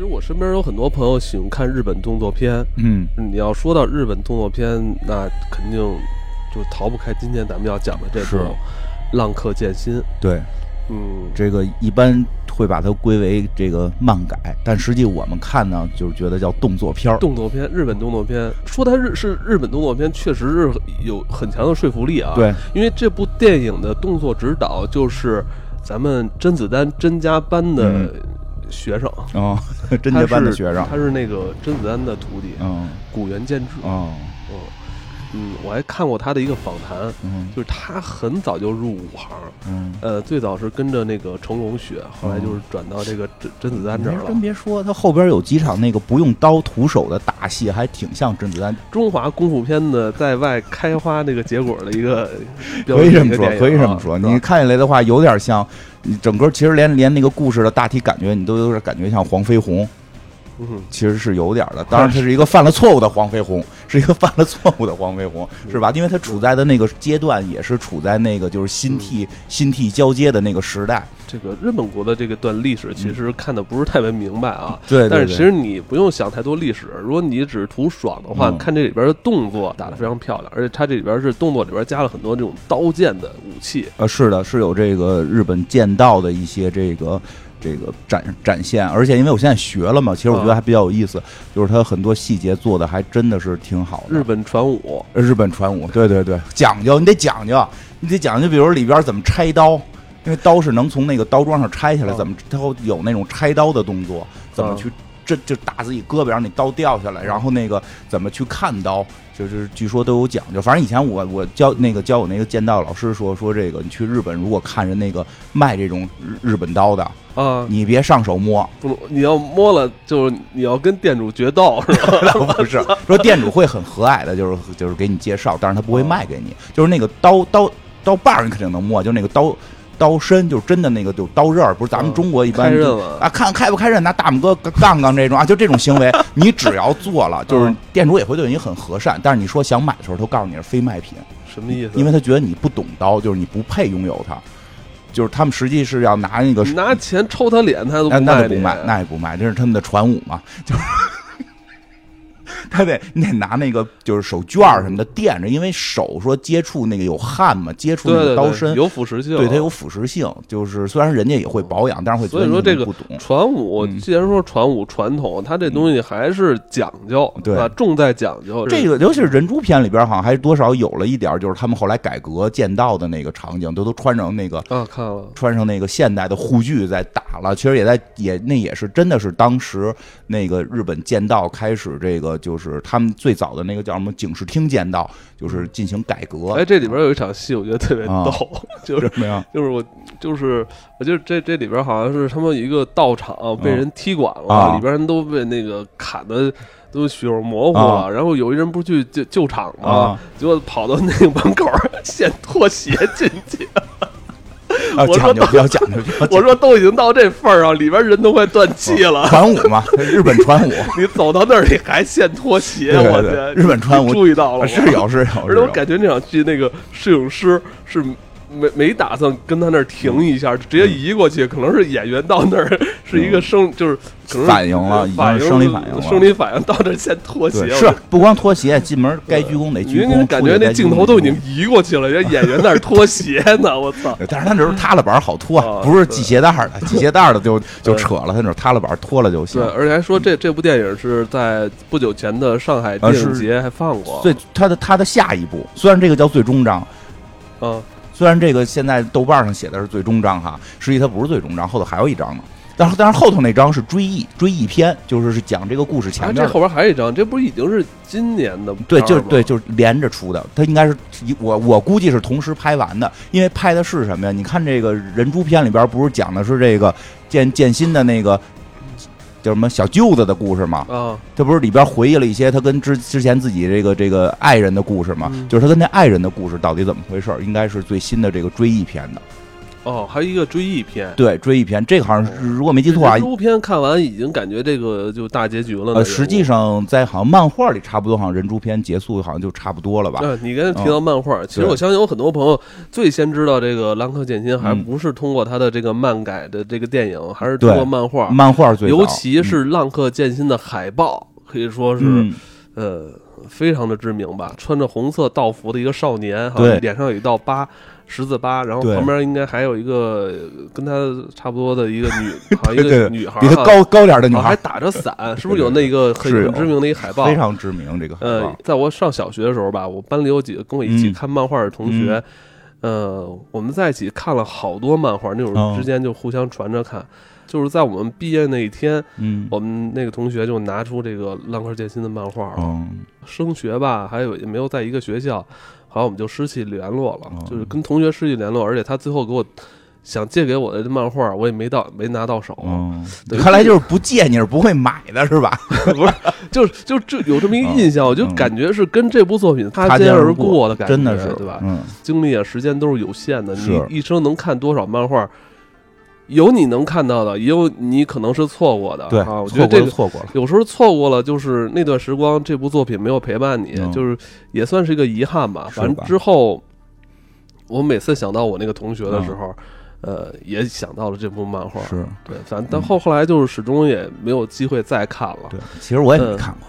实我身边有很多朋友喜欢看日本动作片，嗯，你要说到日本动作片，那肯定就逃不开今天咱们要讲的这是部《浪客剑心》。对，嗯，这个一般会把它归为这个漫改，但实际我们看呢，就是觉得叫动作片儿。动作片，日本动作片，说它日是日本动作片，确实是有很强的说服力啊。，对，因为这部电影的动作指导就是咱们甄子丹甄家班的嗯学生，哦，甄家班的学生。他，是那个甄子丹的徒弟，嗯，古元建制。哦，嗯嗯，我还看过他的一个访谈，嗯就是他很早就入武行，嗯。呃，最早是跟着那个成龙学，后来就是转到这个甄甄子丹这儿了真。别说，他后边有几场那个不用刀徒手的打戏，还挺像甄子丹。中华功夫片的在外开花那个结果的一个 标可以这么说可以这么说。你看起来的话，有点像，你整个其实连连那个故事的大体感觉，你都有点感觉像黄飞鸿，嗯，其实是有点的。当然，他是一个犯了错误的黄飞鸿，是一个犯了错误的黄飞鸿，是吧？因为他处在的那个阶段，也是处在那个就是新替新替交接的那个时代。这个日本国的这个段历史其实看的不是特别明白啊。嗯对，但是其实你不用想太多历史，如果你只是图爽的话，嗯看这里边的动作打得非常漂亮，而且它这里边是动作里边加了很多这种刀剑的武器。呃，是的，是有这个日本剑道的一些这个这个展展现，而且因为我现在学了嘛，其实我觉得啊还比较有意思，就是它很多细节做的还真的是挺好的。日本传武，呃日本传武，对对对，讲究，你得讲究，你得讲究，比如里边怎么拆刀，因为刀是能从那个刀桩上拆下来，啊怎么它会有那种拆刀的动作，怎么啊去这就打自己胳膊，让你刀掉下来，然后那个怎么去看刀，就是据说都有讲究。反正以前我我教那个教我那个剑道老师说说这个，你去日本如果看着那个卖这种日日本刀的，啊，你别上手摸，不，你要摸了，就是你要跟店主决斗，是吧？不是说店主会很和蔼的，就是就是给你介绍，但是他不会卖给你。就是那个刀刀刀把儿你肯定能摸，就那个刀刀身，就是真的那个就刀刃儿，不是咱们嗯中国一般啊，看开不开刃，拿大拇哥杠杠这种啊，就这种行为，你只要做了，就是嗯店主也会对你很和善。但是你说想买的时候，他告诉你是非卖品，什么意思？因为他觉得你不懂刀，就是你不配拥有它。就是他们实际是要拿那个拿钱抽他脸，他都那不卖，那也不卖，这是他们的传武嘛，就是他得你得拿那个就是手绢儿什么的垫着，因为手说接触那个有汗嘛，接触那个刀身，有腐蚀性，对它有腐蚀性。就是虽然人家也会保养，但是会所以说这个不懂。传武，嗯既然说传武传统，它这东西还是讲究，对啊，重在讲究。这个尤其是人猪片里边，好像还多少有了一点，就是他们后来改革剑道的那个场景，都都穿上那个啊，看了，穿上那个现代的护具在打了，其实也在也那也是真的是当时那个日本剑道开始这个就是他们最早的那个叫什么警视厅见到，就是进行改革。哎，这里边有一场戏，我觉得特别啊逗，就是什么呀？就是我就是我觉得这这里边好像是他们一个道场被人踢馆了，啊里边人都被那个砍的都血肉模糊啊了，然后有一人不是去救救场吗？啊结果跑到那个门口儿现拖鞋进去。啊，讲究比较讲究，我说都已经到这份儿上，里边人都快断气了，传武嘛，日本传武，你走到那儿你还现拖鞋，我天！日本传武注意到了？是有是有，而且我感觉那场戏那个摄影师是没没打算跟他那儿停一下，直接移过去，可能是演员到那儿是一个生，就是可能反应了已经反应是生理反应了。生理反应到这儿先脱鞋，对，是不光脱鞋，进门该鞠躬得鞠躬，你感觉那镜头都已经移过去了，人家演员那儿脱鞋呢，我操！但是他那时候塌了板好脱，啊不是系鞋带儿的，系鞋带儿的就就扯了，他那种塌了板脱了就行。对，。而且还说这这部电影是在不久前的上海电影节还放过，最他的他的下一部，虽然这个叫最终章，啊，虽然这个现在豆瓣上写的是最终章哈，实际它不是最终章，后头还有一章呢。但是但是后头那章是追忆追忆篇，就是是讲这个故事前啊，面的。这后边还有一章，这不是已经是今年的吗就是对，就是连着出的。它应该是一我我估计是同时拍完的，因为拍的是什么呀？你看这个人猪篇里边不是讲的是这个剑剑心的那个叫什么小舅子的故事嘛？啊，他不是里边回忆了一些他跟之之前自己这个这个爱人的故事吗？嗯就是他跟那爱人的故事到底怎么回事？应该是最新的这个追忆篇的。哦，还有一个追忆篇。对，追忆篇，这个好像是如果没记错啊这，猪篇看完已经感觉这个就大结局了呢。呃，实际上在好像漫画里差不多，好像人猪篇结束好像就差不多了吧？对，你刚才提到漫画，其实我相信有很多朋友最先知道这个《浪客剑心》，还嗯不是通过他的这个漫改的这个电影，还是通过漫画，漫画最早尤其是《浪客剑心》的海报，可以说是嗯呃非常的知名吧。穿着红色道服的一个少年，哈对，脸上有一道疤。十字八，然后旁边应该还有一个跟他差不多的一个女，好像一个女孩，比他高高点的女孩啊还打着伞，是不是有那个很知名的一海报？非常知名，这个海呃报，在我上小学的时候吧，我班里有几个跟我一起嗯。看漫画的同学，呃，我们在一起看了好多漫画，那会儿哦。之间就互相传着看。就是在我们毕业那一天，嗯。我们那个同学就拿出这个《浪客剑心》的漫画了。嗯升学吧，还有也没有在一个学校，好像我们就失去联络了，哦就是跟同学失去联络，而且他最后给我想借给我的漫画，我也没到没拿到手。嗯，看来就是不借你是不会买的是吧？不是，就是就这有这么一个印象，我就嗯感觉是跟这部作品擦擦肩肩而过的感觉，真的是对吧？嗯，精力啊、时间都是有限的，你一生能看多少漫画？有你能看到的，也有你可能是错过的。对，啊，我觉得这个错过了。有时候错过了，就是那段时光，这部作品没有陪伴你，嗯就是也算是一个遗憾吧。反正之后，我每次想到我那个同学的时嗯候，呃，也想到了这部漫画。是对，反正但后后来就是始终也没有机会再看了。对，其实我也没嗯看过。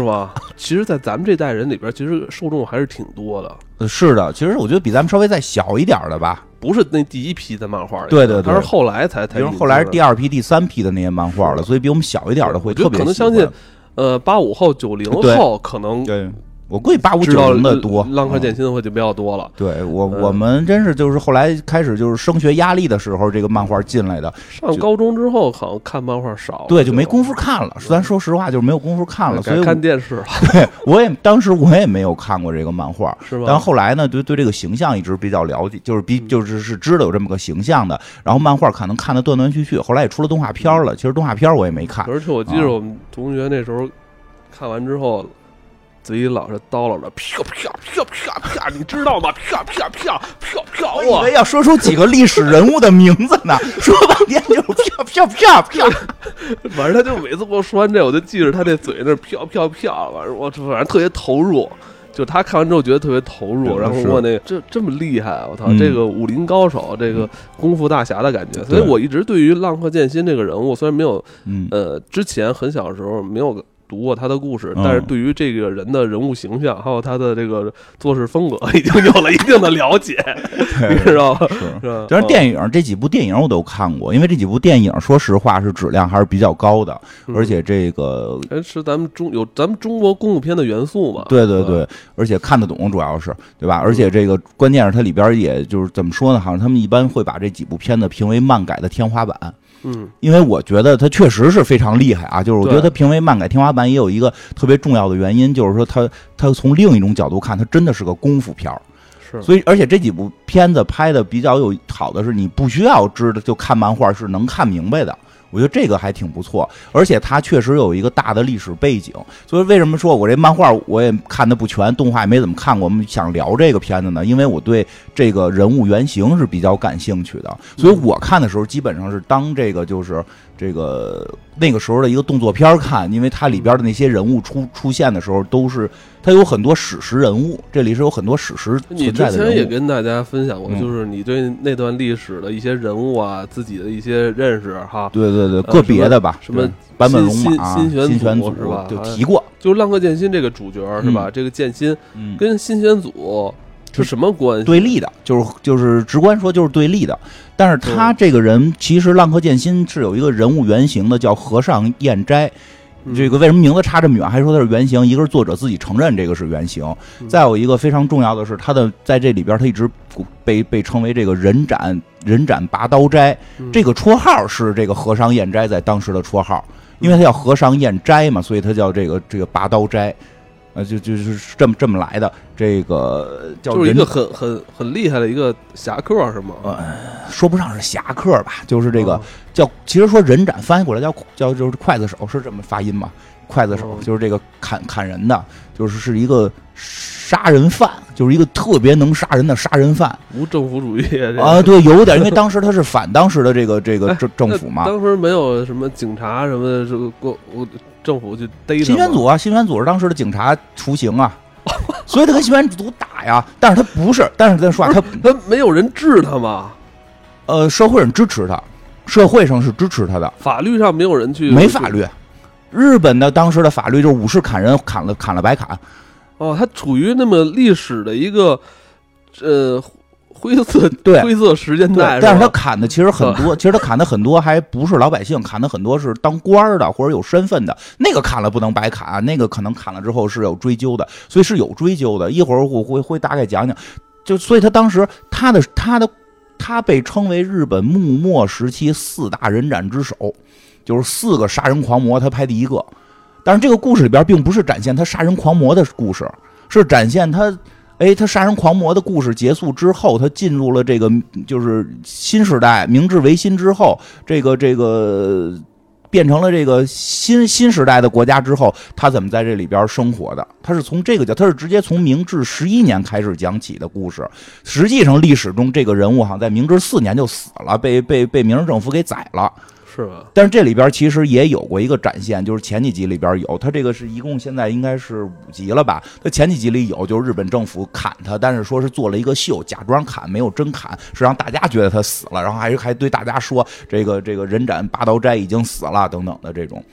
是吗？其实，在咱们这代人里边，其实受众还是挺多的，呃是的，其实我觉得比咱们稍微再小一点儿的吧，不是那第一批的漫画里，对对对。他是后来才才比如进后来是第二批、第三批的那些漫画了，所以比我们小一点的会我觉得特别喜欢。可能相信，呃，八五后、九零对。后可能对，我估计八五九零的多。浪客嗯剑心会就比较多了。对我，嗯我们真是就是后来开始就是升学压力的时候，这个漫画进来的，上高中之后，好像看漫画少，对，就没功夫看了。咱说实话，就是没有功夫看了，所以看电视了，我也当时我也没有看过这个漫画，是吧？但后来呢，对对这个形象一直比较了解，就是比就是是知道有这么个形象的。然后漫画可能看的断断续续，后来也出了动画片儿了。其实动画片儿我也没看，而且我记啊得我们同学那时候看完之后，嘴里老是叨唠着啪啪啪啪啪，你知道吗？啪啪啪啪啪，哇我以为！要说出几个历史人物的名字呢，说半天就是啪啪啪啪。反正他就每次给我说完这，我就记着他那嘴那啪啪啪，反正我反正特别投入。就他看完之后觉得特别投入，然后我那个这这么厉害，我操，嗯这个武林高手，这个功夫大侠的感觉。所以我一直对于浪客剑心这个人物，虽然没有嗯，呃之前很小的时候没有读过他的故事，嗯但是对于这个人的人物形象还有他的这个做事风格，已经有了一定的了解，你知道吗？是。就是嗯电影这几部电影我都看过，因为这几部电影说实话是质量还是比较高的，嗯而且这个哎是咱们中有咱们中国功夫片的元素嘛？对对对，而且看得懂，主要是对吧？而且这个关键是它里边也就是怎么说呢？好像他们一般会把这几部片子评为漫改的天花板，嗯，因为我觉得他确实是非常厉害啊。就是我觉得他评为漫改天花板也有一个特别重要的原因，就是说他他从另一种角度看，他真的是个功夫片儿。是，所以，而且这几部片子拍的比较有好的是，你不需要知道就看漫画是能看明白的。我觉得这个还挺不错，而且它确实有一个大的历史背景。所以为什么说我这漫画我也看的不全，动画也没怎么看过？我们想聊这个片子呢，因为我对这个人物原型是比较感兴趣的。所以我看的时候基本上是当这个就是这个那个时候的一个动作片儿看，因为它里边的那些人物出出现的时候都是它有很多史实人物，这里是有很多史实存在的之前也。跟大家分享过，嗯就是你对那段历史的一些人物啊，自己的一些认识哈。对对对，呃个别的吧，什么对版本龙新马、新选新选组是吧就提过，就是浪客剑心这个主角是吧？这个剑心嗯，跟新选组是什么关系？对立的，就是就是直观说就是对立的。但是他这个人其实浪客剑心是有一个人物原型的，叫和尚彦斋。嗯这个为什么名字差这么远？还说它是原型？一个是作者自己承认这个是原型，嗯再有一个非常重要的是，他的在这里边他一直被被称为这个人斩人斩拔刀斋，嗯这个绰号是这个和尚彦斋在当时的绰号，因为他叫和尚彦斋嘛，所以他叫这个这个拔刀斋，呃，就就是这么这么来的。这个叫人就是一个很很很厉害的一个侠客是吗？呃说不上是侠客吧，就是这个哦叫，其实说人斩翻译过来叫叫就是刽子手，是这么发音吗？刽子手哦就是这个砍砍人的，就是是一个杀人犯，就是一个特别能杀人的杀人犯无政府主义这啊，对，有点，因为 当时他是反当时的这个这个哎政政府嘛那，当时没有什么警察什么的，这个过我政府去逮他新选组啊，新选组是当时的警察雏形啊，所以他跟新选组打呀，但是他不是，但是咱说啊，他他没有人治他吗，呃，社会上支持他，社会上是支持他的，法律上没有人去没法律。日本的当时的法律就是武士砍人，砍了砍了白砍，哦，他处于那么历史的一个呃灰色对。灰色时间对带，，但是他砍的其实很多，其实他砍的很多还不是老百姓，砍的很多是当官儿的或者有身份的，那个砍了不能白砍，啊那个可能砍了之后是有追究的，所以是有追究的。一会儿我会会大概讲讲，就所以他当时他的他的他被称为日本幕末时期四大人斩之首，就是四个杀人狂魔，他排第一个。但是这个故事里边并不是展现他杀人狂魔的故事，是展现他，哎，他杀人狂魔的故事结束之后，他进入了这个就是新时代，明治维新之后，这个这个变成了这个新新时代的国家之后，他怎么在这里边生活的？他是从这个角，他是直接从明治十一年开始讲起的故事。实际上历史中这个人物好像在明治四年就死了，被被被明治政府给宰了。是吧？但是这里边其实也有过一个展现，就是前几集里边有，他这个是一共现在应该是五集了吧？他前几集里有，就是日本政府砍他，但是说是做了一个秀，假装砍，没有真砍，是让大家觉得他死了，然后还还对大家说这个这个人斩八刀斋已经死了等等的这种。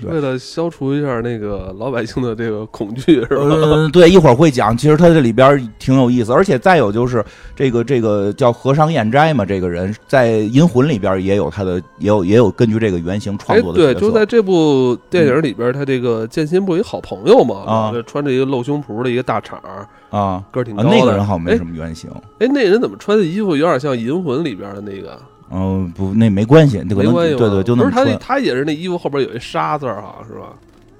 对为了消除一下那个老百姓的这个恐惧，是吧？嗯，对，一会儿会讲，其实他这里边挺有意思，而且再有就是这个这个叫和尚彦斋嘛，这个人在《银魂》里边也有他的，也有也有根据这个原型创作的对。就在这部电影里边，他这个剑心不有一好朋友嘛，啊这穿着一个露胸脯的一个大厂儿，啊啊，个儿挺高的。那个人好像没哎什么原型。哎，那人怎么穿的衣服有点像《银魂》里边的那个？嗯，不，那没关系，那可能没关系吧对对，就那不是他那么穿他也是那衣服后边有一沙字儿，好像是吧？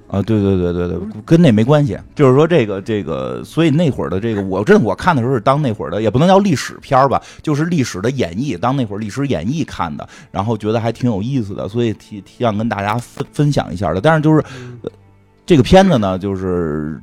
啊，对对对对对，跟那没关系。就是说这个这个，所以那会儿的这个，我真的我看的时候是当那会儿的，也不能叫历史片儿吧，就是历史的演绎，当那会儿历史演绎看的，然后觉得还挺有意思的，所以提提想跟大家分分享一下的。但是就是这个片子呢，就是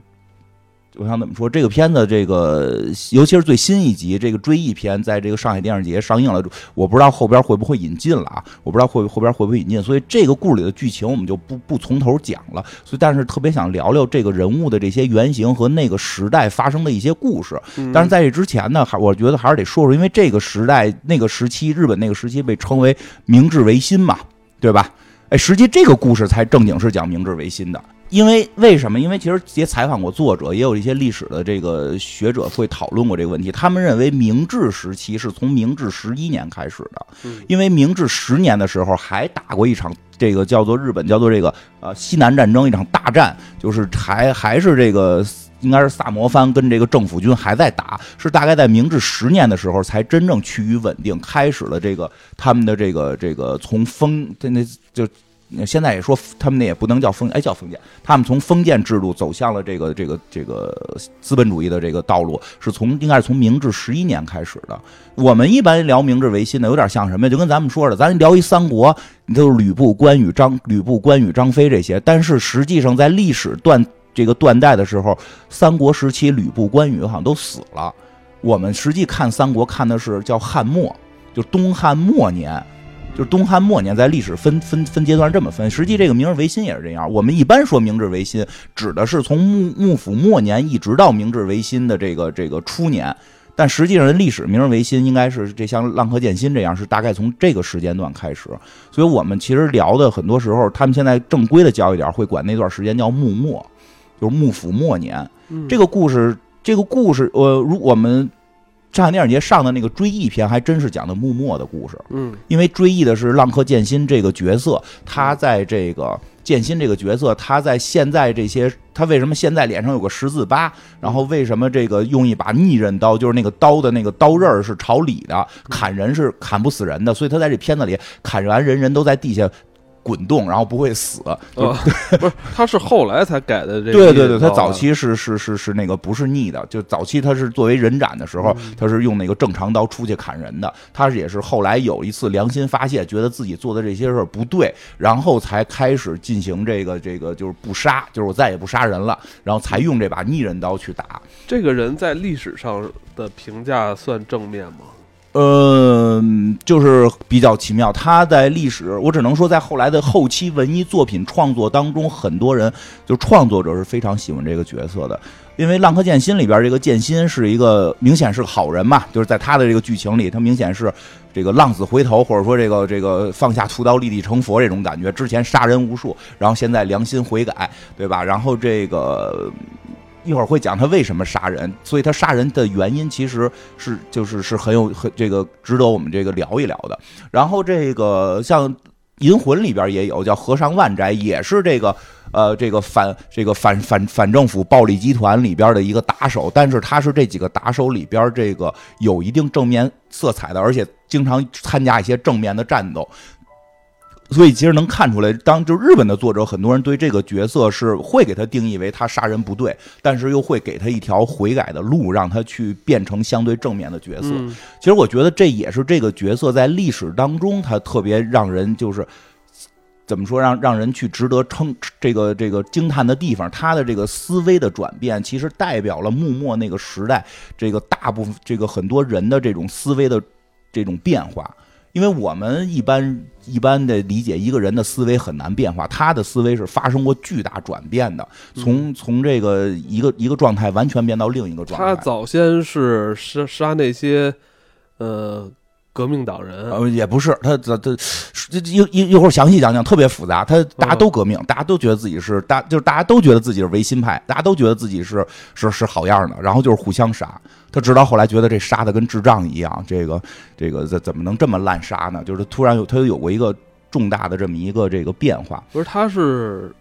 我想怎么说，这个片子这个尤其是最新一集这个追忆片，在这个上海电视节上映了，我不知道后边会不会引进了啊，我不知道会后边会不会引进，所以这个故事里的剧情我们就不不从头讲了。所以但是特别想聊聊这个人物的这些原型和那个时代发生的一些故事。嗯但是在这之前呢，还我觉得还是得说说，因为这个时代那个时期，日本那个时期被称为明治维新嘛，对吧？哎，实际这个故事才正经是讲明治维新的。因为为什么？因为其实也采访过作者，也有一些历史的这个学者会讨论过这个问题。他们认为明治时期是从明治十一年开始的，嗯因为明治十年的时候还打过一场这个叫做日本叫做这个呃西南战争一场大战，就是还还是这个应该是萨摩藩跟这个政府军还在打，是大概在明治十年的时候才真正趋于稳定，开始了这个他们的这个这个从封那那就。现在也说他们那也不能叫封，哎，叫封建。他们从封建制度走向了这个这个这个资本主义的这个道路，是从应该是从明治十一年开始的。我们一般聊明治维新的，有点像什么呀？就跟咱们说的，咱聊一三国，你都是吕布、关羽、张吕布、关羽、张飞这些。但是实际上在历史断这个断代的时候，三国时期吕布、关羽好像都死了。我们实际看三国看的是叫汉末，就东汉末年。就是东汉末年，在历史分分分阶段这么分。实际这个明治维新也是这样。我们一般说明治维新，指的是从幕幕府末年一直到明治维新的这个这个初年。但实际上，历史明治维新应该是这像浪客剑心这样，是大概从这个时间段开始。所以我们其实聊的很多时候，他们现在正规的教育点会管那段时间叫幕末，就是幕府末年。嗯这个故事，这个故事，呃，如我们上海电影节上的那个追忆片，还真是讲的幕末的故事。嗯因为追忆的是浪客剑心这个角色，他在这个剑心这个角色，他在现在这些，他为什么现在脸上有个十字疤？然后为什么这个用一把逆刃刀，就是那个刀的那个刀刃儿是朝里的，砍人是砍不死人的，所以他在这片子里砍完人，人都在地下。滚动，然后不会死。啊，不是，他是后来才改的这个。对对对，他早期是是是是那个不是逆的，就早期他是作为人斩的时候，他是用那个正常刀出去砍人的。他也是后来有一次良心发现，觉得自己做的这些事儿不对，然后才开始进行这个这个就是不杀，就是我再也不杀人了，然后才用这把逆刃刀去打。这个人在历史上的评价算正面吗？呃，就是比较奇妙。他在历史，我只能说，在后来的后期文艺作品创作当中，很多人就创作者是非常喜欢这个角色的。因为《浪客剑心》里边这个剑心是一个明显是个好人嘛，就是在他的这个剧情里，他明显是这个浪子回头，或者说这个这个放下屠刀立地成佛这种感觉。之前杀人无数，然后现在良心悔改，对吧？然后这个。一会儿会讲他为什么杀人，所以他杀人的原因其实是就是是很有很这个值得我们这个聊一聊的。然后这个像《银魂》里边也有叫和尚万斋，也是这个呃这个反这个反反反政府暴力集团里边的一个打手，但是他是这几个打手里边这个有一定正面色彩的，而且经常参加一些正面的战斗。所以其实能看出来，当就日本的作者，很多人对这个角色是会给他定义为他杀人不对，但是又会给他一条悔改的路，让他去变成相对正面的角色。其实我觉得这也是这个角色在历史当中他特别让人就是怎么说让让人去值得称这个这个惊叹的地方。他的这个思维的转变，其实代表了幕末那个时代这个大部分这个很多人的这种思维的这种变化。因为我们一般一般的理解，一个人的思维很难变化，他的思维是发生过巨大转变的，从从这个一个一个状态完全变到另一个状态。他早先是杀杀那些，呃。革命党人。呃也不是他他这这一一一会儿详细讲讲特别复杂他大家都革命大家都觉得自己是大就是大家都觉得自己是维新派大家都觉得自己是是是好样的然后就是互相杀。他直到后来觉得这杀的跟智障一样这个这个怎怎么能这么滥杀呢？就是突然有他有过一个重大的这么一个这个变化。不是他是。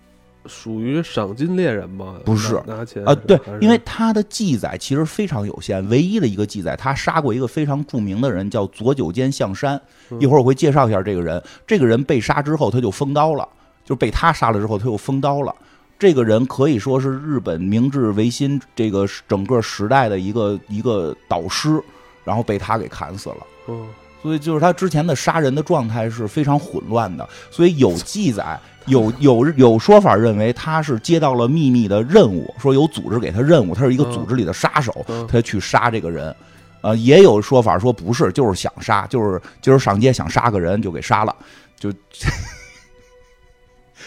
属于赏金猎人吗？不是拿钱啊，对，因为他的记载其实非常有限，唯一的一个记载，他杀过一个非常著名的人，叫左九间象山。一会儿我会介绍一下这个人。这个人被杀之后，他就封刀了，就被他杀了之后，他又封刀了。这个人可以说是日本明治维新这个整个时代的一个一个导师，然后被他给砍死了。嗯，所以就是他之前的杀人的状态是非常混乱的，所以有记载。有有有说法认为他是接到了秘密的任务，说有组织给他任务，他是一个组织里的杀手，他去杀这个人。呃，也有说法说不是，就是想杀，就是今儿上街想杀个人就给杀了，就。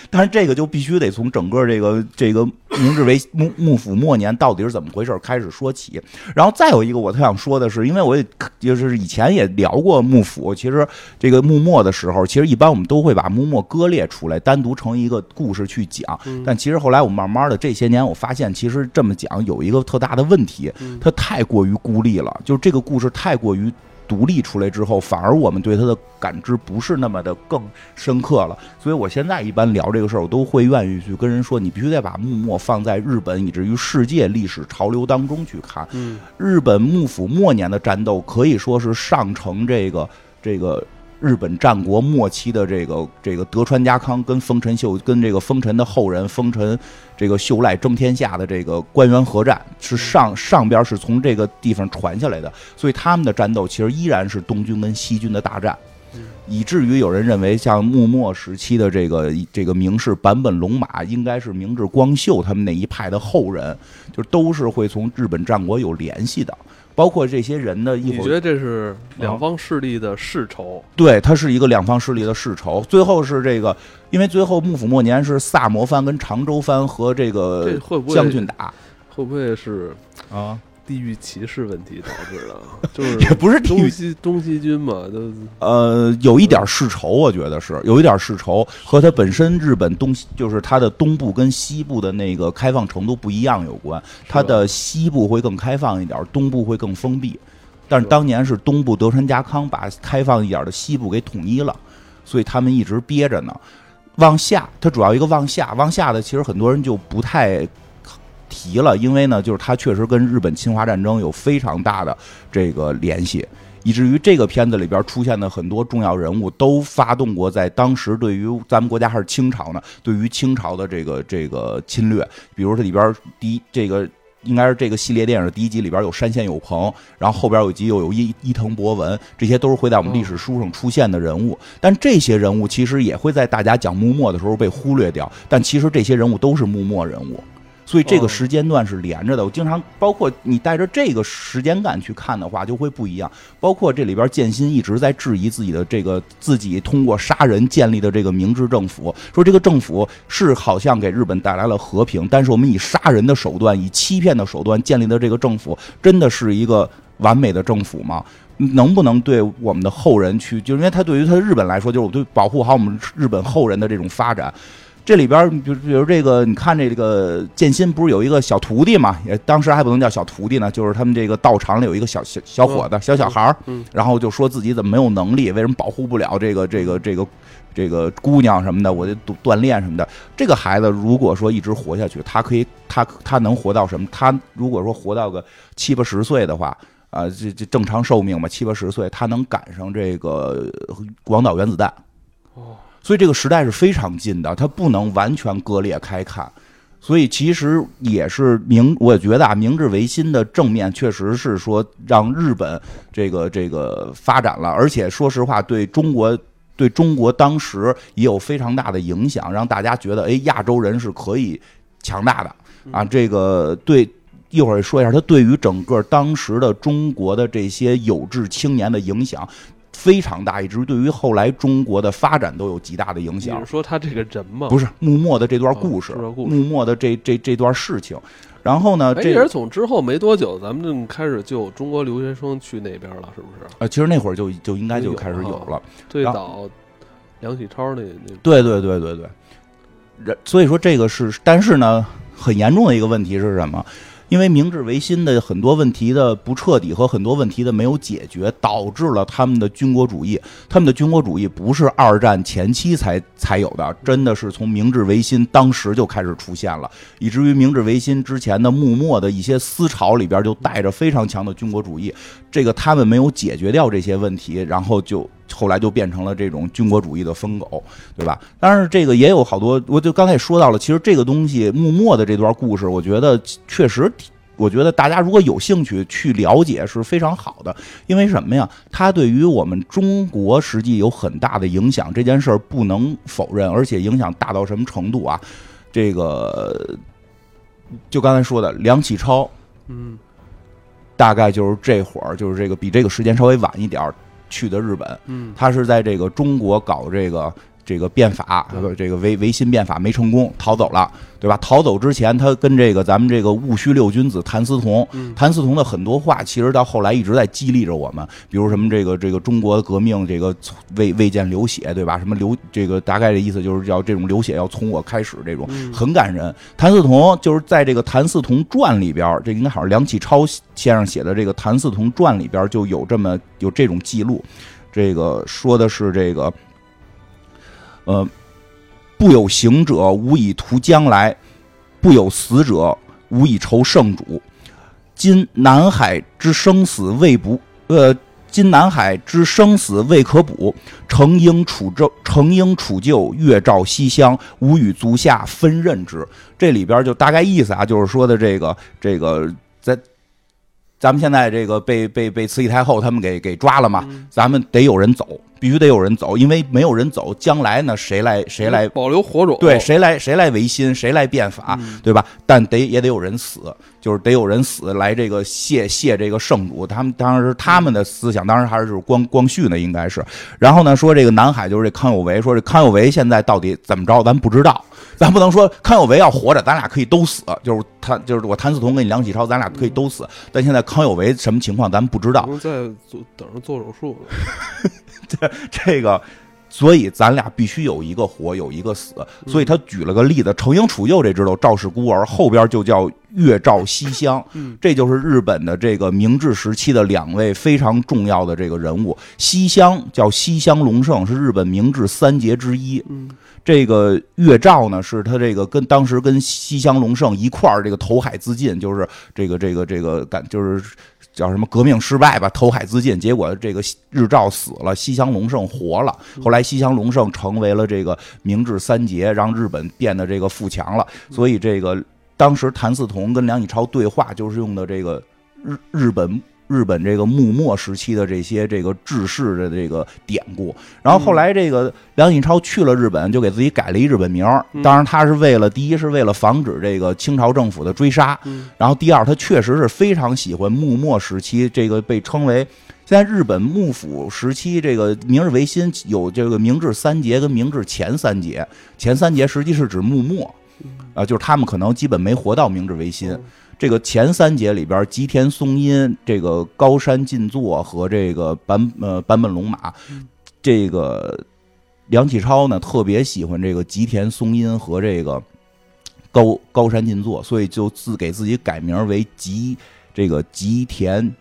但是这个就必须得从整个这个这个明治维幕幕府末年到底是怎么回事开始说起。然后再有一个我特想说的是，因为我也就是以前也聊过幕府，其实这个幕末的时候，其实一般我们都会把幕末割裂出来，单独成一个故事去讲。但其实后来我慢慢的这些年，我发现其实这么讲有一个特大的问题，它太过于孤立了，就是这个故事太过于。独立出来之后，反而我们对他的感知不是那么的更深刻了。所以我现在一般聊这个事儿，我都会愿意去跟人说，你必须得把幕末放在日本以至于世界历史潮流当中去看。嗯，日本幕府末年的战斗可以说是上承这个这个。日本战国末期的这个这个德川家康跟丰臣秀跟这个丰臣的后人丰臣这个秀赖争天下的这个官员合战是上上边是从这个地方传下来的，所以他们的战斗其实依然是东军跟西军的大战，以至于有人认为像幕末时期的这个这个名士坂本龙马应该是明治光秀他们那一派的后人，就都是会从日本战国有联系的。包括这些人的，你觉得这是两方势力的世仇？对，它是一个两方势力的世仇。最后是这个，因为最后幕府末年是萨摩藩跟长州藩和这个将军打，会不会是啊？地域歧视问题导致的，就是也不是东西东西军嘛，都呃有一点世仇，我觉得是有一点世仇，和它本身日本东西就是它的东部跟西部的那个开放程度不一样有关，它的西部会更开放一点，东部会更封闭。但是当年是东部德川家康把开放一点的西部给统一了，所以他们一直憋着呢。往下，它主要一个往下，往下的其实很多人就不太。提了，因为呢，就是他确实跟日本侵华战争有非常大的这个联系。以至于这个片子里边出现的很多重要人物都发动过在当时对于咱们国家还是清朝呢，对于清朝的这个这个侵略，比如这里边第一这个。应该是这个系列电影的第一集里边有山县有朋，然后后边有集又有伊伊藤博文，这些都是会在我们历史书上出现的人物。但这些人物其实也会在大家讲幕末的时候被忽略掉，但其实这些人物都是幕末人物。所以这个时间段是连着的。我经常包括你带着这个时间感去看的话，就会不一样。包括这里边剑心一直在质疑自己的这个自己通过杀人建立的这个明治政府，说这个政府是好像给日本带来了和平，但是我们以杀人的手段、以欺骗的手段建立的这个政府，真的是一个完美的政府吗？能不能对我们的后人去？就因为他对于他日本来说，就是我对保护好我们日本后人的这种发展。这里边，比如比如这个，你看这个剑心不是有一个小徒弟嘛？也当时还不能叫小徒弟呢，就是他们这个道场里有一个小小小伙子、小小孩儿，然后就说自己怎么没有能力，为什么保护不了这个这个这个这个姑娘什么的？我就锻炼什么的。这个孩子如果说一直活下去，他可以，他他能活到什么？他如果说活到个七八十岁的话，啊，这这正常寿命嘛，七八十岁，他能赶上这个广岛原子弹。哦。所以这个时代是非常近的，它不能完全割裂开看。所以其实也是明，我觉得啊，明治维新的正面确实是说让日本这个这个发展了，而且说实话，对中国对中国当时也有非常大的影响，让大家觉得，哎，亚洲人是可以强大的啊。这个对，一会儿说一下，他对于整个当时的中国的这些有志青年的影响。非常大，以至于对于后来中国的发展都有极大的影响。你是说他这个人吗？不是幕末的这段故事，幕末的这这这段事情。然后呢，这也是从之后没多久，咱们就开始就有中国留学生去那边了，是不是？呃，其实那会儿就就应该就开始有了。最早梁启超那那。对对对对对。人所以说这个是，但是呢，很严重的一个问题是什么？因为明治维新的很多问题的不彻底和很多问题的没有解决，导致了他们的军国主义。他们的军国主义不是二战前期才才有的，真的是从明治维新当时就开始出现了，以至于明治维新之前的幕末的一些思潮里边就带着非常强的军国主义。这个他们没有解决掉这些问题，然后就。后来就变成了这种军国主义的疯狗，对吧？当然，这个也有好多，我就刚才也说到了。其实这个东西，幕末的这段故事，我觉得确实，我觉得大家如果有兴趣去了解是非常好的。因为什么呀？它对于我们中国实际有很大的影响，这件事儿不能否认。而且影响大到什么程度啊？这个就刚才说的梁启超，嗯，大概就是这会儿，就是这个比这个时间稍微晚一点儿。去的日本，嗯，他是在这个中国搞这个这个变法，这个维维新变法没成功，逃走了，对吧？逃走之前，他跟这个咱们这个戊戌六君子谭嗣同，谭嗣同的很多话，其实到后来一直在激励着我们，比如什么这个这个中国革命，这个未未见流血，对吧？什么流这个大概的意思就是叫这种流血要从我开始，这种很感人。谭嗣同就是在这个《谭嗣同传》里边，这应该好像梁启超先生写的这个《谭嗣同传》里边就有这么。有这种记录，这个说的是这个，呃，不有行者，无以图将来；不有死者，无以酬圣主。今南海之生死未卜，呃，今南海之生死未可卜。诚应处救，诚应处救，月照西厢，吾与足下分任之。这里边就大概意思啊，就是说的这个这个在。咱们现在这个被被被慈禧太后他们给给抓了嘛？咱们得有人走，必须得有人走，因为没有人走，将来呢谁来谁来保留火种？对，谁来谁来维新，谁来变法，对吧？但得也得有人死，就是得有人死来这个谢谢这个圣主。他们当时他们的思想，当时还是就是光光绪呢，应该是。然后呢，说这个南海就是这康有为，说这康有为现在到底怎么着，咱不知道。咱不能说康有为要活着，咱俩可以都死。就是他，就是我谭嗣同跟你梁启超，咱俩可以都死。但现在康有为什么情况，咱不知道。在做等着做手术。这 这个，所以咱俩必须有一个活，有一个死。所以他举了个例子，程婴楚旧这知道赵氏孤儿，后边就叫月照西乡。嗯，这就是日本的这个明治时期的两位非常重要的这个人物。西乡叫西乡隆盛，是日本明治三杰之一。嗯。这个月照呢，是他这个跟当时跟西乡隆盛一块儿这个投海自尽，就是这个这个这个感，就是叫什么革命失败吧，投海自尽。结果这个日照死了，西乡隆盛活了。后来西乡隆盛成为了这个明治三杰，让日本变得这个富强了。所以这个当时谭嗣同跟梁启超对话，就是用的这个日日本。日本这个幕末时期的这些这个治世的这个典故，然后后来这个梁启超去了日本，就给自己改了一日本名儿。当然，他是为了第一是为了防止这个清朝政府的追杀，然后第二他确实是非常喜欢幕末时期这个被称为现在日本幕府时期这个明治维新有这个明治三杰跟明治前三杰，前三杰实际是指幕末，啊，就是他们可能基本没活到明治维新。这个前三节里边，吉田松阴、这个高山进作和这个坂呃版本龙马，这个梁启超呢特别喜欢这个吉田松阴和这个高高山进作，所以就自给自己改名为吉这个吉田。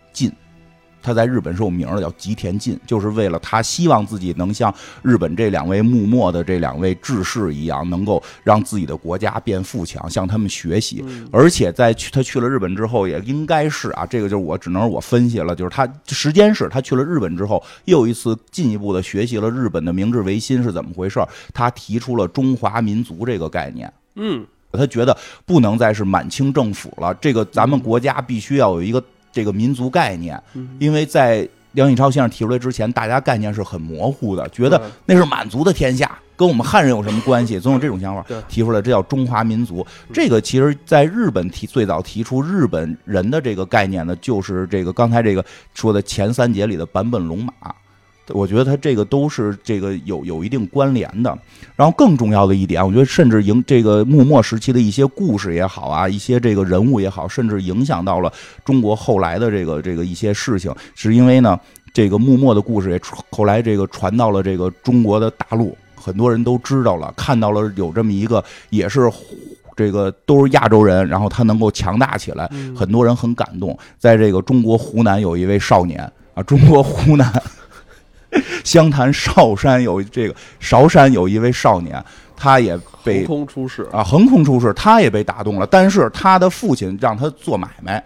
他在日本是有名的，叫吉田进，就是为了他希望自己能像日本这两位幕末的这两位志士一样，能够让自己的国家变富强，向他们学习。而且在去他去了日本之后，也应该是啊，这个就是我只能是我分析了，就是他时间是他去了日本之后，又一次进一步的学习了日本的明治维新是怎么回事他提出了中华民族这个概念。嗯，他觉得不能再是满清政府了，这个咱们国家必须要有一个。这个民族概念，因为在梁启超先生提出来之前，大家概念是很模糊的，觉得那是满族的天下，跟我们汉人有什么关系？总有这种想法提出来，这叫中华民族。这个其实在日本提最早提出日本人的这个概念呢，就是这个刚才这个说的前三节里的坂本龙马。我觉得他这个都是这个有有一定关联的，然后更重要的一点，我觉得甚至影这个幕末时期的一些故事也好啊，一些这个人物也好，甚至影响到了中国后来的这个这个一些事情，是因为呢，这个幕末的故事也后来这个传到了这个中国的大陆，很多人都知道了，看到了有这么一个也是这个都是亚洲人，然后他能够强大起来，很多人很感动。在这个中国湖南有一位少年啊，中国湖南。湘潭韶山有这个韶山有一位少年，他也被横空出世啊，横空出世，他也被打动了。但是他的父亲让他做买卖，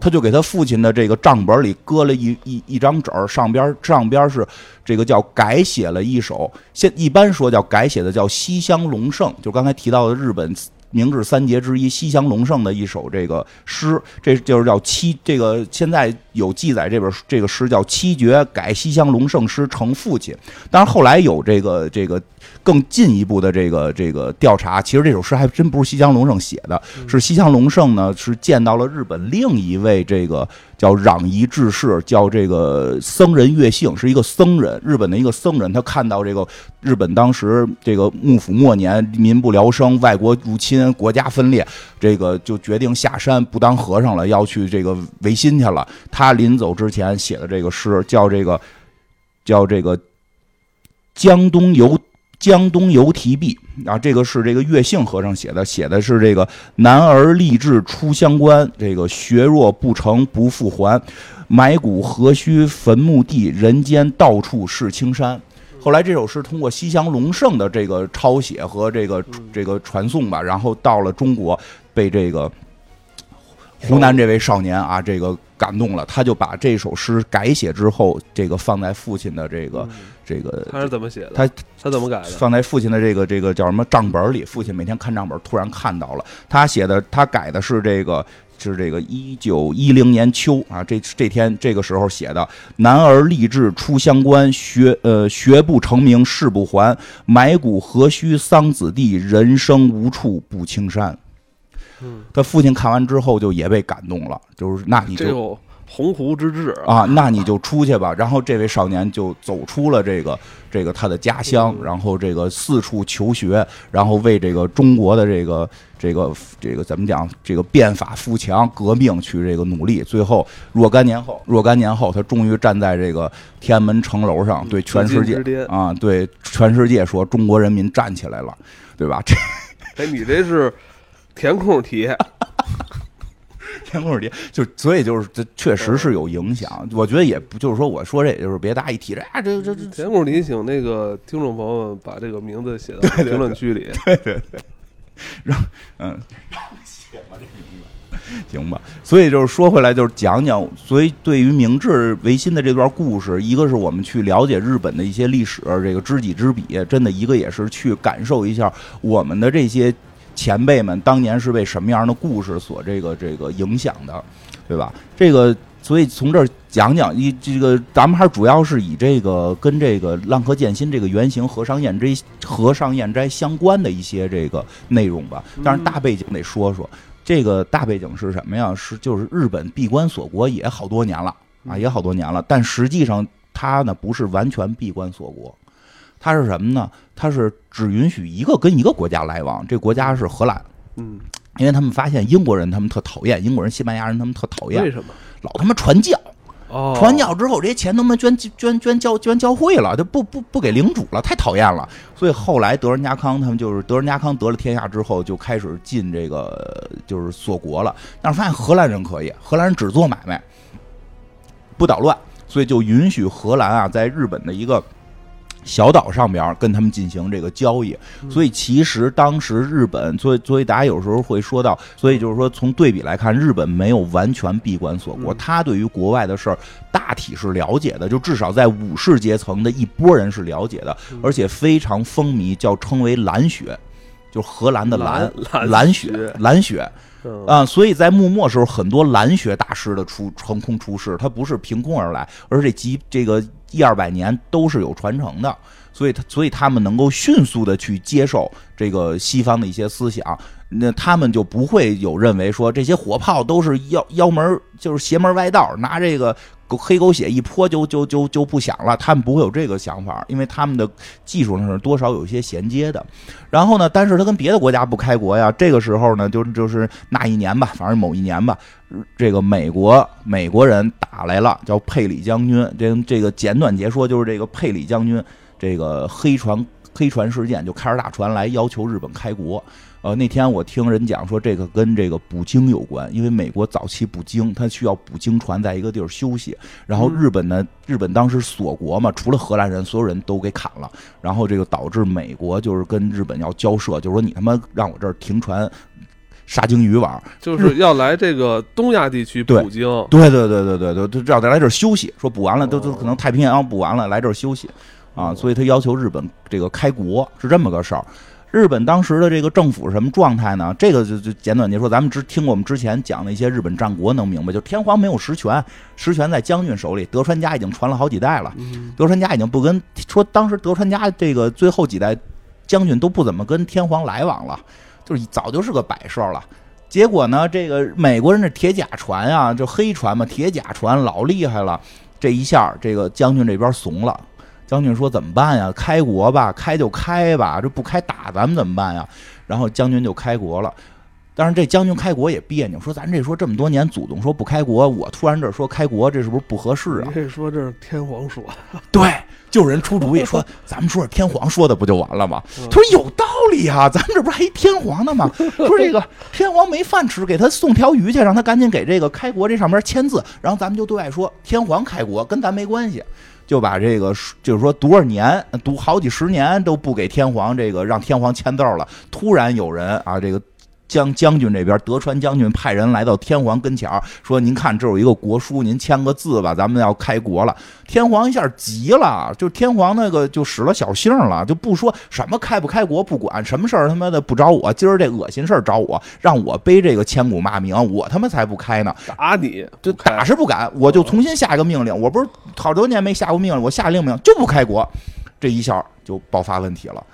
他就给他父亲的这个账本里搁了一一一张纸儿，上边上边是这个叫改写了一首，现一般说叫改写的叫《西乡隆盛》，就刚才提到的日本。明治三杰之一西乡隆盛的一首这个诗，这就是叫七。这个现在有记载，这本这个诗叫七绝改西乡隆盛诗成父亲。但是后来有这个这个更进一步的这个这个调查，其实这首诗还真不是西乡隆盛写的，是西乡隆盛呢是见到了日本另一位这个。叫攘夷志士，叫这个僧人月幸，是一个僧人，日本的一个僧人。他看到这个日本当时这个幕府末年，民不聊生，外国入侵，国家分裂，这个就决定下山不当和尚了，要去这个维新去了。他临走之前写的这个诗，叫这个叫这个江东游。江东游题壁啊，这个是这个月姓和尚写的，写的是这个男儿立志出乡关，这个学若不成不复还，埋骨何须坟墓地，人间到处是青山。后来这首诗通过西乡隆盛的这个抄写和这个这个传颂吧，然后到了中国，被这个湖南这位少年啊，这个感动了，他就把这首诗改写之后，这个放在父亲的这个。这个他是怎么写的？他他怎么改的？放在父亲的这个这个叫什么账本里？父亲每天看账本，突然看到了他写的，他改的是这个，是这个一九一零年秋啊，这这天这个时候写的。男儿立志出乡关，学呃学不成名誓不还，埋骨何须桑梓地，人生无处不青山。嗯，他父亲看完之后就也被感动了，就是那你就。鸿鹄之志啊，那你就出去吧。然后这位少年就走出了这个这个他的家乡，然后这个四处求学，然后为这个中国的这个这个这个怎么讲，这个变法富强革命去这个努力。最后若干年后，若干年后，他终于站在这个天安门城楼上，对全世界啊，对全世界说：“中国人民站起来了，对吧？”这，哎，你这是填空题。填空题就所以就是这确实是有影响，我觉得也不就是说我说这也就是别大家一提这啊这这这填空题，请那个听众朋友们把这个名字写到评论区里，对 对对，让嗯。让写吧这名字，行吧。所以就是说回来，就是讲讲，所以对于明治维新的这段故事，一个是我们去了解日本的一些历史，这个知己知彼，真的一个也是去感受一下我们的这些前辈们当年是被什么样的故事所这个这个影响的，对吧？这个。所以从这儿讲讲一这个，咱们还是主要是以这个跟这个浪客剑心这个原型和尚彦斋和尚彦斋相关的一些这个内容吧。但是大背景得说说，这个大背景是什么呀？是就是日本闭关锁国也好多年了啊，也好多年了。但实际上它呢不是完全闭关锁国，它是什么呢？它是只允许一个跟一个国家来往，这国家是荷兰。嗯，因为他们发现英国人他们特讨厌英国人、西班牙人他们特讨厌，为什么？老他妈传教，哦，传教之后这些钱他妈捐捐捐教捐教会了，就不不不给领主了，太讨厌了。所以后来德仁家康他们就是德仁家康得了天下之后，就开始进这个就是锁国了。但是发现荷兰人可以，荷兰人只做买卖，不捣乱，所以就允许荷兰啊在日本的一个。小岛上边跟他们进行这个交易，所以其实当时日本，所以所以大家有时候会说到，所以就是说从对比来看，日本没有完全闭关锁国，他对于国外的事儿大体是了解的，就至少在武士阶层的一波人是了解的，而且非常风靡，叫称为蓝血，就荷兰的蓝蓝血蓝血啊，所以在幕末时候，很多蓝血大师的出横空出世，他不是凭空而来，而这几这个。一二百年都是有传承的，所以他所以他们能够迅速的去接受这个西方的一些思想，那他们就不会有认为说这些火炮都是妖妖门，就是邪门歪道，拿这个。黑狗血一泼就就就就不响了，他们不会有这个想法，因为他们的技术上是多少有一些衔接的。然后呢，但是他跟别的国家不开国呀。这个时候呢，就就是那一年吧，反正某一年吧，这个美国美国人打来了，叫佩里将军。这这个简短截说，就是这个佩里将军，这个黑船黑船事件，就开着大船来要求日本开国。呃，那天我听人讲说，这个跟这个捕鲸有关，因为美国早期捕鲸，它需要捕鲸船在一个地儿休息。然后日本呢，日本当时锁国嘛，除了荷兰人，所有人都给砍了。然后这个导致美国就是跟日本要交涉，就是说你他妈让我这儿停船杀鲸鱼玩，就是要来这个东亚地区捕鲸。对对对对对对，就让他来这儿休息，说捕完了都都可能太平洋捕完了来这儿休息啊，所以他要求日本这个开国是这么个事儿。日本当时的这个政府什么状态呢？这个就就简短地说，咱们只听过我们之前讲的一些日本战国能明白，就天皇没有实权，实权在将军手里。德川家已经传了好几代了，德川家已经不跟说，当时德川家这个最后几代将军都不怎么跟天皇来往了，就是早就是个摆设了。结果呢，这个美国人的铁甲船啊，就黑船嘛，铁甲船老厉害了，这一下这个将军这边怂了。将军说：“怎么办呀？开国吧，开就开吧，这不开打咱们怎么办呀？”然后将军就开国了。但是这将军开国也别扭，说咱这说这么多年祖宗说不开国，我突然这说开国，这是不是不合适啊？这说这是天皇说，对，就有人出主意说，咱们说是天皇说的不就完了吗？他说有道理啊，咱们这不是还一天皇呢吗？说这个天皇没饭吃，给他送条鱼去，让他赶紧给这个开国这上面签字，然后咱们就对外说天皇开国，跟咱没关系。就把这个，就是说多少年，读好几十年都不给天皇这个让天皇签字了。突然有人啊，这个。将将军这边，德川将军派人来到天皇跟前说：“您看，这有一个国书，您签个字吧，咱们要开国了。”天皇一下急了，就天皇那个就使了小性了，就不说什么开不开国不管，什么事儿他妈的不找我，今儿这恶心事儿找我，让我背这个千古骂名，我他妈才不开呢！打你就打是不敢，我就重新下一个命令。我不是好多年没下过命令，我下令命就不开国，这一下就爆发问题了。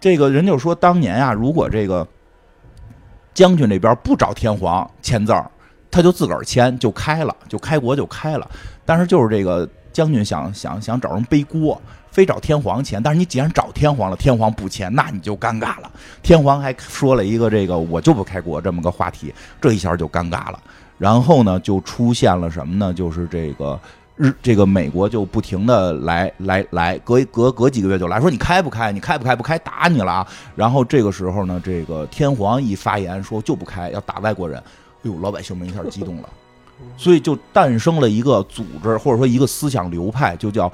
这个人就说，当年啊，如果这个。将军这边不找天皇签字，他就自个儿签就开了，就开国就开了。但是就是这个将军想想想找人背锅，非找天皇签。但是你既然找天皇了，天皇不签，那你就尴尬了。天皇还说了一个这个我就不开国这么个话题，这一下就尴尬了。然后呢，就出现了什么呢？就是这个。日这个美国就不停的来来来，隔隔隔几个月就来说你开不开？你开不开？不开打你了啊！然后这个时候呢，这个天皇一发言说就不开，要打外国人。哎呦，老百姓们一下激动了，所以就诞生了一个组织或者说一个思想流派，就叫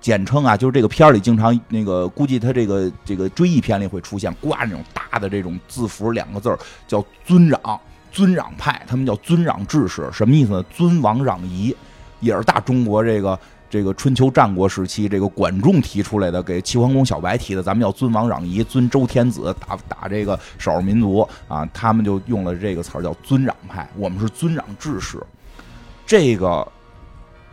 简称啊，就是这个片儿里经常那个估计他这个这个追忆片里会出现挂那种大的这种字符两个字儿叫尊攘。尊攘派，他们叫尊攘志士，什么意思呢？尊王攘夷，也是大中国这个这个春秋战国时期这个管仲提出来的，给齐桓公小白提的，咱们要尊王攘夷，尊周天子，打打这个少数民族啊，他们就用了这个词儿叫尊攘派，我们是尊攘志士，这个。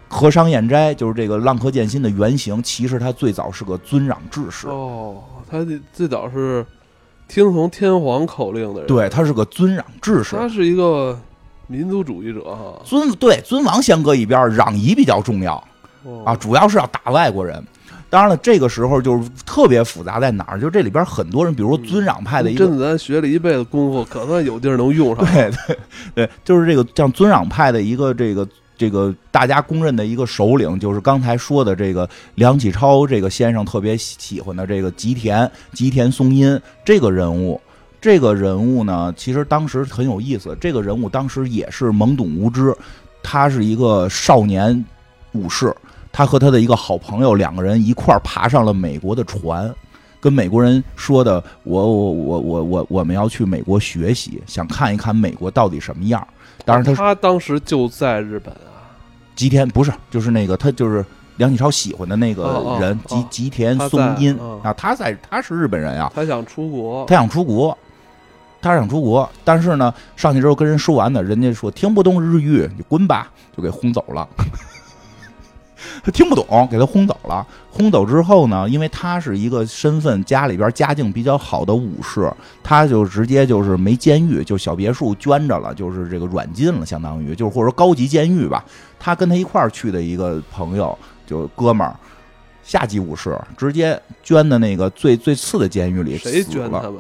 和商彦斋就是这个浪客剑心的原型，其实他最早是个尊攘志士。哦，他最早是听从天皇口令的人。对他是个尊攘志士。他是一个民族主义者哈。尊对尊王先搁一边，攘夷比较重要啊，主要是要打外国人。当然了，这个时候就是特别复杂在哪儿？就这里边很多人，比如说尊攘派的一个，真咱学了一辈子功夫，可算有地儿能用上。对对对，就是这个像尊攘派的一个这个。这个大家公认的一个首领，就是刚才说的这个梁启超这个先生特别喜欢的这个吉田吉田松阴这个人物。这个人物呢，其实当时很有意思。这个人物当时也是懵懂无知，他是一个少年武士，他和他的一个好朋友两个人一块儿爬上了美国的船，跟美国人说的：“我我我我我我们要去美国学习，想看一看美国到底什么样。”当然，他他当时就在日本啊。吉田不是，就是那个他就是梁启超喜欢的那个人吉吉田松阴啊。他在他是日本人啊。他想出国，他想出国，他想出国。但是呢，上去之后跟人说完呢，人家说听不懂日语，你滚吧，就给轰走了。他听不懂，给他轰走了。轰走之后呢，因为他是一个身份，家里边家境比较好的武士，他就直接就是没监狱，就小别墅捐着了，就是这个软禁了，相当于就是或者说高级监狱吧。他跟他一块儿去的一个朋友，就哥们儿，下级武士，直接捐的那个最最次的监狱里。谁捐他们？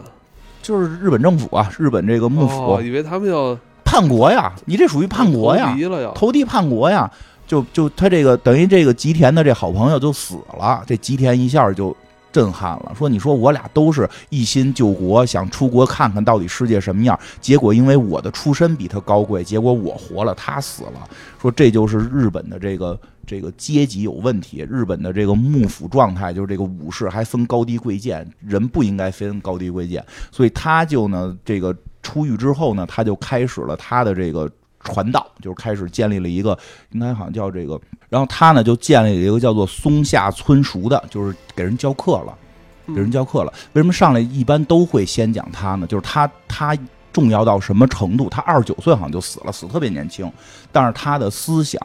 就是日本政府啊，日本这个幕府。以为他们要叛国呀？你这属于叛国呀？投敌叛国呀？就就他这个等于这个吉田的这好朋友就死了，这吉田一下就震撼了，说你说我俩都是一心救国，想出国看看到底世界什么样，结果因为我的出身比他高贵，结果我活了，他死了。说这就是日本的这个这个阶级有问题，日本的这个幕府状态就是这个武士还分高低贵贱，人不应该分高低贵贱，所以他就呢这个出狱之后呢，他就开始了他的这个。传道就是开始建立了一个，应该好像叫这个，然后他呢就建立了一个叫做松下村塾的，就是给人教课了，给人教课了。为什么上来一般都会先讲他呢？就是他他重要到什么程度？他二十九岁好像就死了，死特别年轻，但是他的思想，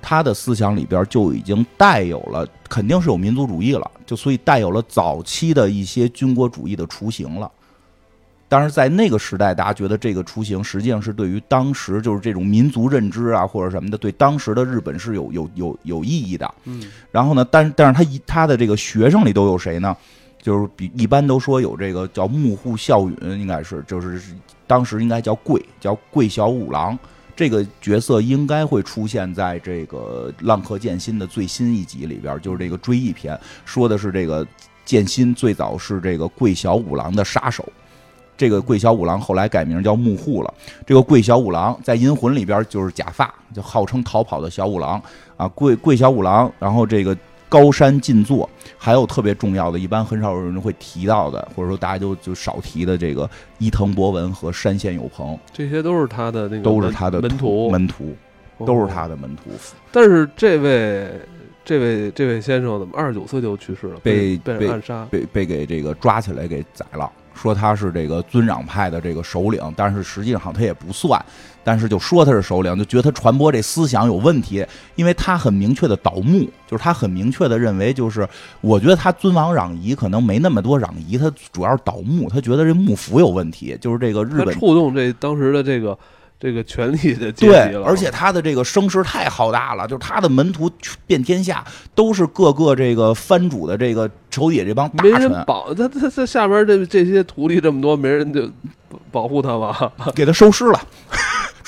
他的思想里边就已经带有了，肯定是有民族主义了，就所以带有了早期的一些军国主义的雏形了。但是在那个时代，大家觉得这个雏形实际上是对于当时就是这种民族认知啊或者什么的，对当时的日本是有有有有意义的。嗯，然后呢，但但是他一他的这个学生里都有谁呢？就是比一般都说有这个叫幕户孝允，应该是就是当时应该叫贵叫贵小五郎这个角色应该会出现在这个《浪客剑心》的最新一集里边，就是这个追忆篇，说的是这个剑心最早是这个桂小五郎的杀手。这个桂小五郎后来改名叫幕户了。这个桂小五郎在《银魂》里边就是假发，就号称逃跑的小五郎啊。桂桂小五郎，然后这个高山静坐，还有特别重要的，一般很少有人会提到的，或者说大家就就少提的这个伊藤博文和山县有朋，这些都是他的那个都是他的门徒门徒，都是他的门徒。但是这位这位这位先生怎么二十九岁就去世了？被被暗杀，被被给这个抓起来给宰了。说他是这个尊攘派的这个首领，但是实际上他也不算，但是就说他是首领，就觉得他传播这思想有问题，因为他很明确的倒幕，就是他很明确的认为，就是我觉得他尊王攘夷可能没那么多攘夷，他主要是倒幕，他觉得这幕府有问题，就是这个日本触动这当时的这个。这个权力的阶级了，而且他的这个声势太浩大了，就是他的门徒遍天下，都是各个这个藩主的这个手底下这帮大臣。保他他他下边这这些徒弟这么多，没人就保护他吧？给他收尸了。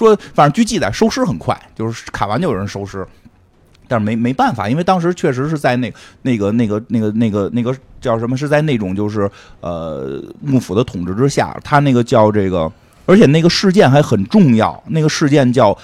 说反正据记载，收尸很快，就是砍完就有人收尸。但是没没办法，因为当时确实是在那那个那个那个那个那个叫什么？是在那种就是呃幕府的统治之下，他那个叫这个。而且那个事件还很重要，那个事件叫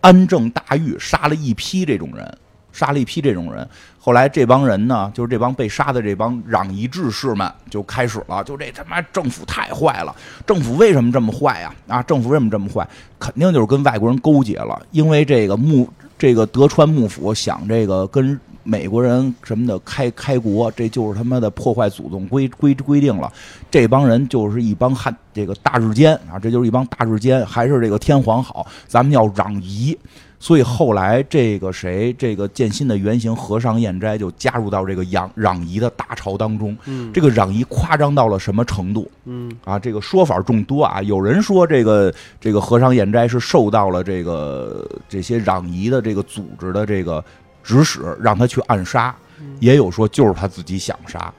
安政大狱，杀了一批这种人，杀了一批这种人。后来这帮人呢，就是这帮被杀的这帮攘夷志士们就开始了，就这他妈政府太坏了，政府为什么这么坏呀？啊，政府为什么这么坏？肯定就是跟外国人勾结了，因为这个幕这个德川幕府想这个跟美国人什么的开开国，这就是他妈的破坏祖宗规规规定了。这帮人就是一帮汉这个大日奸啊，这就是一帮大日奸，还是这个天皇好，咱们要攘夷。所以后来这个谁，这个剑心的原型和尚彦斋就加入到这个攘攘夷的大潮当中。嗯，这个攘夷夸张到了什么程度？嗯啊，这个说法众多啊。有人说这个这个和尚彦斋是受到了这个这些攘夷的这个组织的这个指使，让他去暗杀。也有说就是他自己想杀。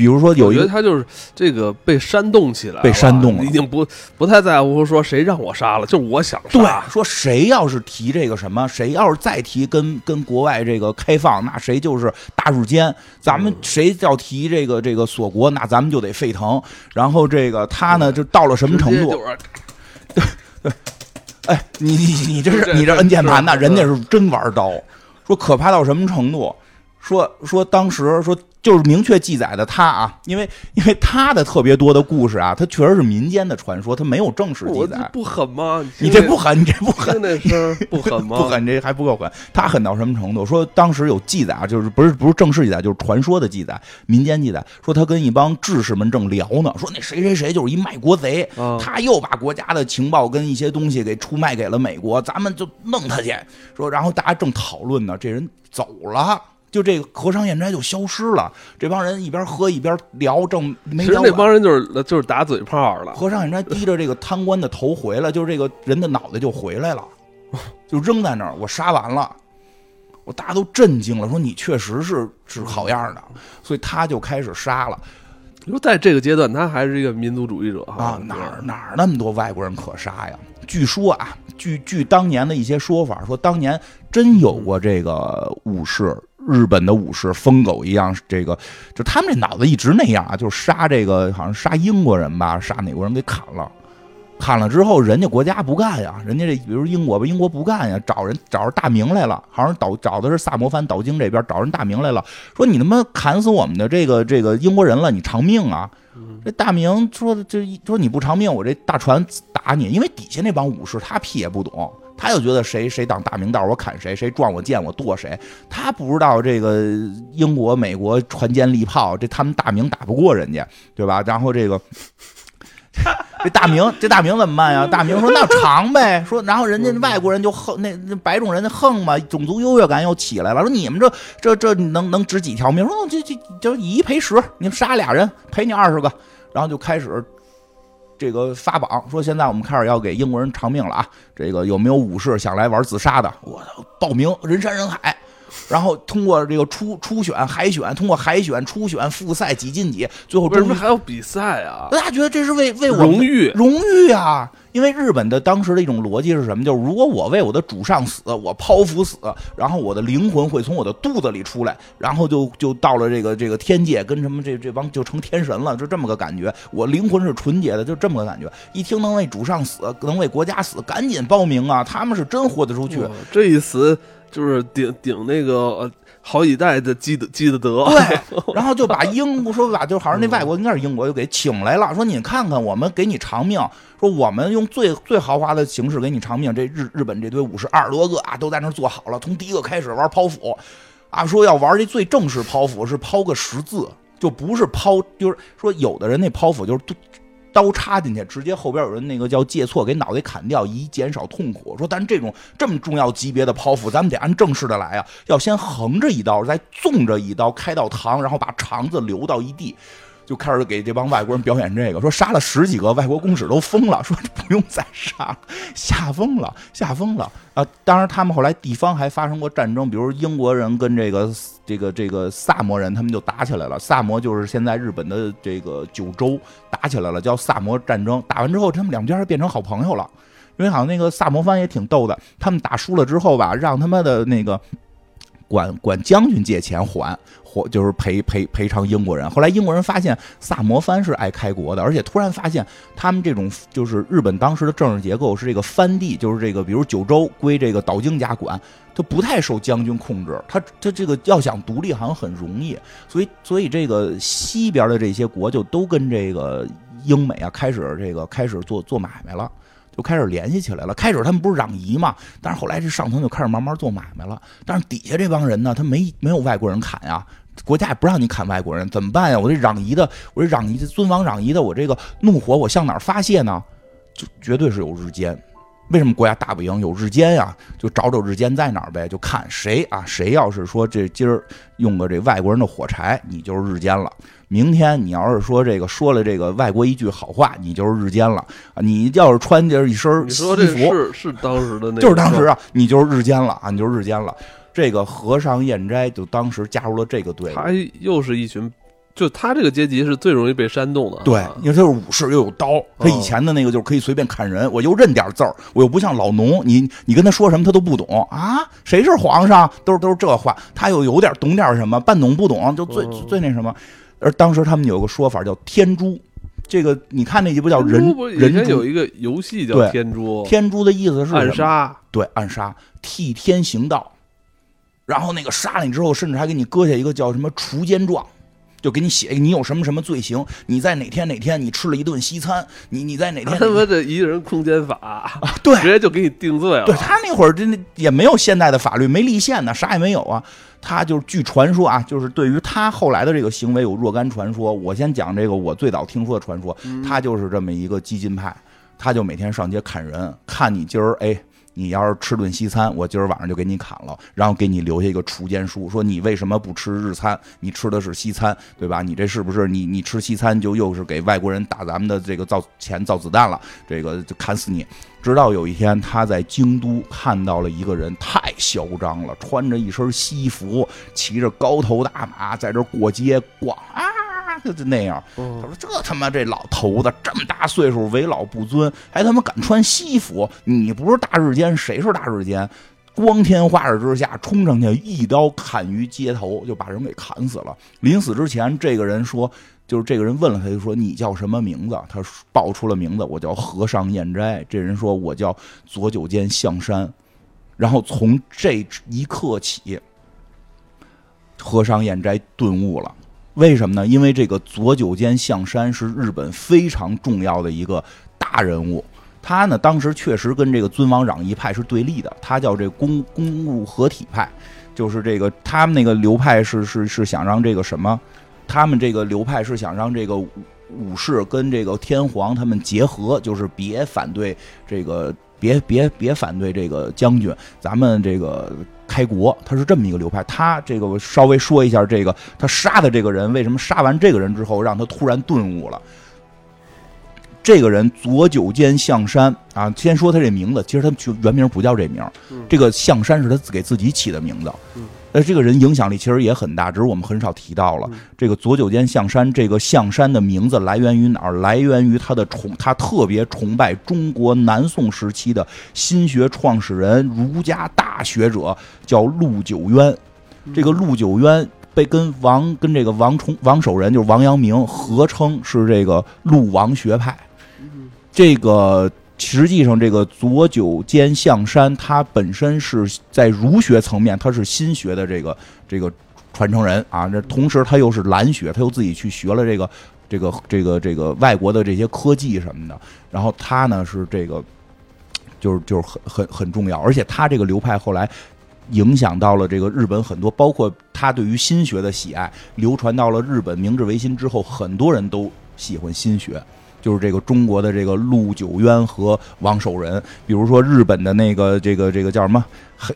比如说有我一个他就是这个被煽动起来，被煽动了已经不不太在乎说谁让我杀了，就是我想对杀。说谁要是提这个什么，谁要是再提跟跟国外这个开放，那谁就是大日奸。咱们谁要提这个这个锁国，那咱们就得沸腾。然后这个他呢，就到了什么程度？直接就是 哎，你你你这是你这摁键盘呢？人家是真玩刀，说可怕到什么程度？说说当时说就是明确记载的他啊，因为因为他的特别多的故事啊，他确实是民间的传说，他没有正式记载。不狠吗？你这不狠，你这不狠，那声不狠吗？不狠，这还不够狠。他狠到什么程度？说当时有记载啊，就是不是不是正式记载，就是传说的记载，民间记载，说他跟一帮志士们正聊呢，说那谁谁谁就是一卖国贼，啊他又把国家的情报跟一些东西给出卖给了美国，咱们就弄他去。说，然后大家正讨论呢，这人走了。就这个和尚燕斋就消失了，这帮人一边喝一边聊，正没其实那帮人就是就是打嘴炮了。和尚燕斋低着这个贪官的头回来，就是这个人的脑袋就回来了，就扔在那儿。我杀完了，我大家都震惊了，说你确实是是好样的，所以他就开始杀了你说在这个阶段，他还是一个民族主义者啊！哪儿哪儿那么多外国人可杀呀？据说啊，据据当年的一些说法，说当年真有过这个武士。日本的武士疯狗一样，这个就他们这脑子一直那样啊，就是杀这个好像杀英国人吧，杀哪国人给砍了，砍了之后人家国家不干呀，人家这比如英国吧，英国不干呀，找人找着大明来了，好像找找的是萨摩藩岛津这边找人大明来了，说你他妈砍死我们的这个这个英国人了，你偿命啊！这大明说的这说你不偿命，我这大船打你，因为底下那帮武士他屁也不懂。他就觉得谁谁挡大明道，我砍谁；谁撞我剑，我剁谁。他不知道这个英国、美国船坚利炮，这他们大明打不过人家，对吧？然后这个 这大明，这大明怎么办呀？大明说那长呗。说然后人家外国人就横，那那白种人横嘛，种族优越感又起来了。说你们这这这能能值几条命？说这这就以一赔十，你们杀俩人赔你二十个，然后就开始。这个发榜说，现在我们开始要给英国人偿命了啊！这个有没有武士想来玩自杀的？我，报名人山人海，然后通过这个初初选、海选，通过海选、初选、复赛几进几，最后为什还要比赛啊？大家觉得这是为为我荣誉荣誉啊！因为日本的当时的一种逻辑是什么？就是如果我为我的主上死，我剖腹死，然后我的灵魂会从我的肚子里出来，然后就就到了这个这个天界，跟什么这这帮就成天神了，就这么个感觉。我灵魂是纯洁的，就这么个感觉。一听能为主上死，能为国家死，赶紧报名啊！他们是真豁得出去。这一死就是顶顶那个好几代的积的积的德。对，然后就把英国说把就好像那外国应该是英国就给请来了，说你看看我们给你偿命，说我们用最最豪华的形式给你偿命。这日日本这堆武士二十多个啊，都在那做好了，从第一个开始玩剖腹，啊，说要玩这最正式剖腹是剖个十字，就不是剖，就是说有的人那剖腹就是刀插进去，直接后边有人那个叫借错给脑袋砍掉，以减少痛苦。说，咱这种这么重要级别的剖腹，咱们得按正式的来啊，要先横着一刀，再纵着一刀开到膛，然后把肠子流到一地。就开始给这帮外国人表演这个，说杀了十几个外国公使都疯了，说不用再杀，吓疯了，吓疯了啊！当然，他们后来地方还发生过战争，比如英国人跟这个这个这个萨摩人，他们就打起来了。萨摩就是现在日本的这个九州，打起来了，叫萨摩战争。打完之后，他们两边变成好朋友了，因为好像那个萨摩藩也挺逗的，他们打输了之后吧，让他们的那个。管管将军借钱还，或就是赔赔赔偿英国人。后来英国人发现萨摩藩是爱开国的，而且突然发现他们这种就是日本当时的政治结构是这个藩地，就是这个比如九州归这个岛津家管，他不太受将军控制，他他这个要想独立好像很容易，所以所以这个西边的这些国就都跟这个英美啊开始这个开始做做买卖了。就开始联系起来了。开始他们不是攘夷嘛，但是后来这上层就开始慢慢做买卖了。但是底下这帮人呢，他没没有外国人砍呀，国家也不让你砍外国人，怎么办呀？我这攘夷的，我这攘夷的尊王攘夷的，我这个怒火我向哪发泄呢？就绝对是有日奸。为什么国家打不赢？有日奸呀，就找找日奸在哪儿呗，就看谁啊，谁要是说这今儿用个这外国人的火柴，你就是日奸了。明天你要是说这个说了这个外国一句好话，你就是日奸了啊！你要是穿着一身西服，是是当时的那，就是当时啊，你就是日奸了啊！你就是日奸了。这个和尚彦斋就当时加入了这个队，他又是一群，就他这个阶级是最容易被煽动的。对，因为他是武士又有刀，他以前的那个就是可以随便砍人，我又认点字儿，我又不像老农，你你跟他说什么他都不懂啊？谁是皇上？都是都是这话，他又有点懂点什么，半懂不懂，就最最那什么。而当时他们有个说法叫“天珠”，这个你看那集不叫人人前有一个游戏叫“天珠”，天珠的意思是暗杀，对，暗杀，替天行道。然后那个杀了你之后，甚至还给你割下一个叫什么除奸状，就给你写你有什么什么罪行，你在哪天哪天你吃了一顿西餐，你你在哪天他妈的一个人空间法啊，对，直接就给你定罪了。对他那会儿真的也没有现代的法律，没立宪呢，啥也没有啊。他就是据传说啊，就是对于他后来的这个行为有若干传说。我先讲这个我最早听说的传说，他就是这么一个激进派，他就每天上街砍人，看你今儿哎。你要是吃顿西餐，我今儿晚上就给你砍了，然后给你留下一个除奸书，说你为什么不吃日餐？你吃的是西餐，对吧？你这是不是你你吃西餐就又是给外国人打咱们的这个造钱造子弹了？这个就砍死你！直到有一天他在京都看到了一个人，太嚣张了，穿着一身西服，骑着高头大马在这过街逛啊。就就那样，他说：“这他妈这老头子这么大岁数，为老不尊，还他妈敢穿西服？你不是大日间，谁是大日间？光天化日之下冲上去，一刀砍于街头，就把人给砍死了。临死之前，这个人说，就是这个人问了他，就说你叫什么名字？他报出了名字，我叫和尚燕斋。这人说我叫左九间象山。然后从这一刻起，和尚燕斋顿悟了。”为什么呢？因为这个左九间象山是日本非常重要的一个大人物，他呢当时确实跟这个尊王攘夷派是对立的，他叫这公公务合体派，就是这个他们那个流派 是是是想让这个什么，他们这个流派是想让这个武士跟这个天皇他们结合，就是别反对这个。别别别反对这个将军，咱们这个开国，他是这么一个流派。他这个我稍微说一下，这个他杀的这个人，为什么杀完这个人之后，让他突然顿悟了？这个人左九间象山啊，先说他这名字，其实他原名不叫这名，这个象山是他给自己起的名字。呃，这个人影响力其实也很大，只是我们很少提到了。这个左九间象山，这个象山的名字来源于哪儿？来源于他的崇，他特别崇拜中国南宋时期的心学创始人、儒家大学者，叫陆九渊。这个陆九渊被跟王跟这个王崇王守仁，就是王阳明合称是这个陆王学派。这个。实际上，这个左九间象山，他本身是在儒学层面，他是心学的这个这个传承人啊。这同时，他又是蓝学，他又自己去学了这个这个这个这个外国的这些科技什么的。然后他呢是这个，就是就是很很很重要。而且他这个流派后来影响到了这个日本很多，包括他对于心学的喜爱，流传到了日本明治维新之后，很多人都喜欢心学。就是这个中国的这个陆九渊和王守仁，比如说日本的那个这个这个叫什么，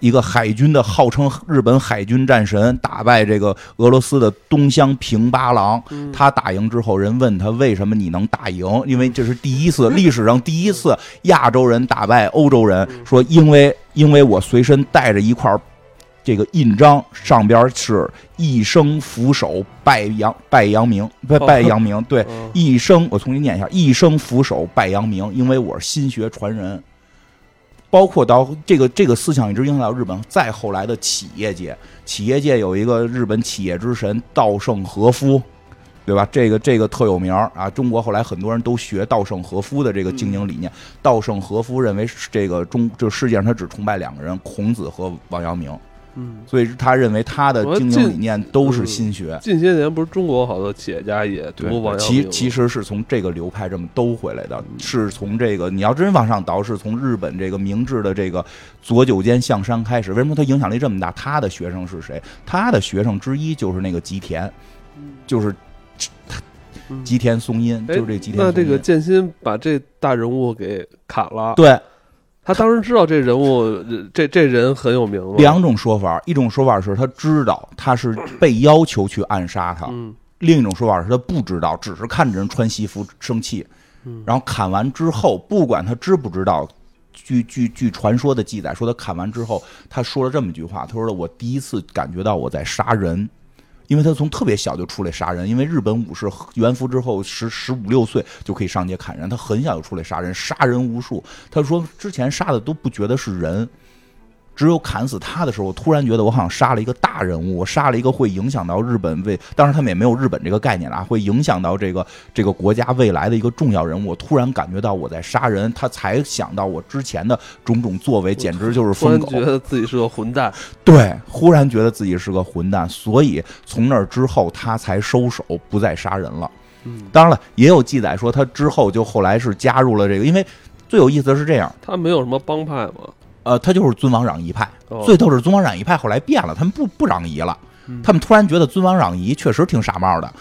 一个海军的号称日本海军战神，打败这个俄罗斯的东乡平八郎。他打赢之后，人问他为什么你能打赢？因为这是第一次历史上第一次亚洲人打败欧洲人。说因为因为我随身带着一块。这个印章上边是一生俯首拜阳拜阳明，拜拜阳明。对，一生我重新念一下：一生俯首拜阳明，因为我是心学传人。包括到这个这个思想一直影响到日本，再后来的企业界，企业界有一个日本企业之神稻盛和夫，对吧？这个这个特有名儿啊，中国后来很多人都学稻盛和夫的这个经营理念。稻盛和夫认为是这个中这世界上他只崇拜两个人，孔子和王阳明，嗯，所以他认为他的经营理念都是心学。近些年不是中国好多企业家也读王阳其其实是从这个流派这么兜回来的，是从这个你要真往上倒，是从日本这个明治的这个左九间向山开始。为什么他影响力这么大？他的学生是谁？他的学生之一就是那个吉田，就是嗯吉田松阴，哎就是这吉田松阴。那这个剑心把这大人物给砍了，对他当时知道这人物呃这这人很有名吗？两种说法，一种说法是他知道他是被要求去暗杀他，嗯另一种说法是他不知道，只是看着人穿西服生气，嗯然后砍完之后，不管他知不知道，据据据传说的记载说，他砍完之后，他说了这么一句话，他说了我第一次感觉到我在杀人。因为他从特别小就出来杀人，因为日本武士元服之后十十五六岁就可以上街砍人，他很小就出来杀人，杀人无数。他说之前杀的都不觉得是人，只有砍死他的时候，我突然觉得我好像杀了一个大人物，我杀了一个会影响到日本未，当然他们也没有日本这个概念啊，会影响到这个这个国家未来的一个重要人物。我突然感觉到我在杀人，他才想到我之前的种种作为，简直就是疯狗。突然觉得自己是个混蛋，对，忽然觉得自己是个混蛋，所以从那儿之后他才收手，不再杀人了。嗯，当然了，也有记载说他之后就后来是加入了这个，因为最有意思的是这样，他没有什么帮派嘛，呃，他就是尊王攘夷派。哦最逗是尊王攘夷派后来变了，他们不不攘夷了，嗯他们突然觉得尊王攘夷确实挺傻帽的，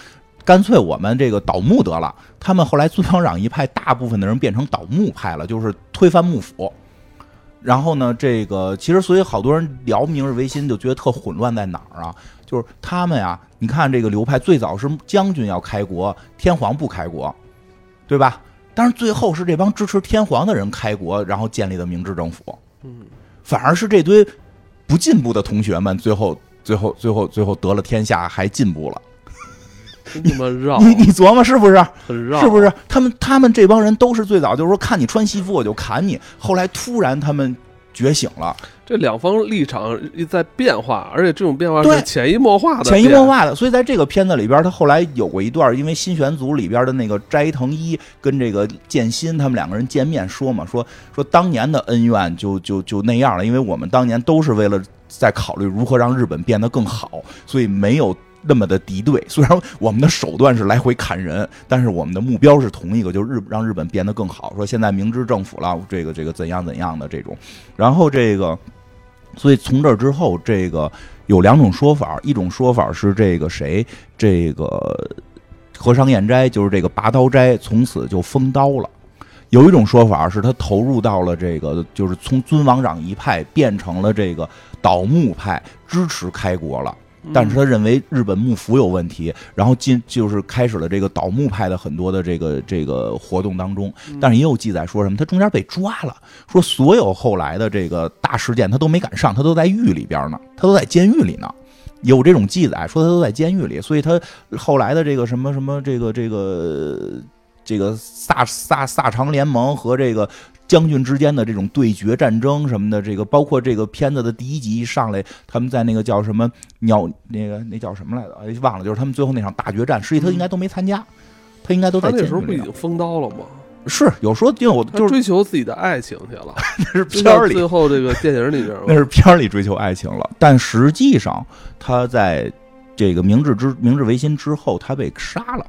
干脆我们这个倒幕得了。他们后来尊王攘夷派大部分的人变成倒幕派了，就是推翻幕府。然后呢，这个其实所以好多人聊明日维新就觉得特混乱在哪儿啊？就是他们呀，你看这个流派最早是将军要开国，天皇不开国，对吧？但是最后是这帮支持天皇的人开国，然后建立的明治政府。嗯，反而是这堆不进步的同学们，最后最后最后最后得了天下，还进步了。真他妈绕，你你琢磨是不是？很绕，是不是？他们他们这帮人都是最早就是说看你穿西服我就砍你，后来突然他们觉醒了，这两方立场一在变化，而且这种变化对是潜移默化的，潜移默。化的。所以在这个片子里边，他后来有过一段，因为新选组里边的那个斋藤一跟这个剑心他们两个人见面说嘛，说说当年的恩怨就就就那样了，因为我们当年都是为了在考虑如何让日本变得更好，所以没有。那么的敌对，虽然我们的手段是来回砍人，但是我们的目标是同一个，就是日让日本变得更好。说现在明治政府了，这个这个怎样怎样的这种，然后这个，所以从这之后，这个有两种说法，一种说法是这个谁，这个和尚彦斋，就是这个拔刀斋，从此就封刀了。有一种说法是他投入到了这个，就是从尊王攘夷派变成了这个倒幕派，支持开国了。但是他认为日本幕府有问题，然后进就是开始了这个倒幕派的很多的这个这个活动当中，但是也有记载说什么他中间被抓了，说所有后来的这个大事件他都没敢上，他都在狱里边呢，他都在监狱里呢。有这种记载说他都在监狱里，所以他后来的这个什么什么这个这个这个萨萨萨长联盟和这个将军之间的这种对决战争什么的，这个包括这个片子的第一集一上来，他们在那个叫什么鸟那个那叫什么来着？哎，忘了，就是他们最后那场大决战，实际他应该都没参加，他应该都在那时候不已经封刀了吗？是有说，因为我就是追求自己的爱情去了，那是片儿里最后这个电影里边 那是片儿里追求爱情了，但实际上他在这个明治之明治维新之后，他被杀了，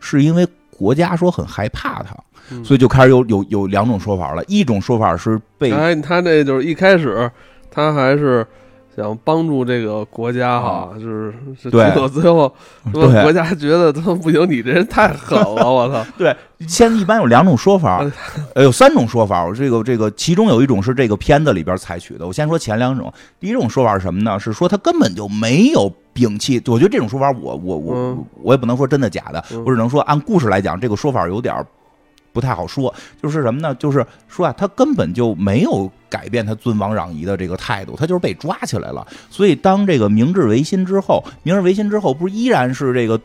是因为国家说很害怕他，嗯所以就开始有有有两种说法了。一种说法是被哎，他那就是一开始他还是想帮助这个国家哈，就是是对结果最后说对国家觉得他不行，你这人太狠了，我操！对，现在一般有两种说法嗯，呃，有三种说法。我这个这个，其中有一种是这个片子里边采取的。我先说前两种。第一种说法是什么呢？是说他根本就没有摒弃。我觉得这种说法我，我我我也不能说真的假的，我只能说按故事来讲，这个说法有点不太好说。就是什么呢？就是说啊，他根本就没有改变他尊王攘夷的这个态度，他就是被抓起来了。所以当这个明治维新之后，明治维新之后不是依然是这个。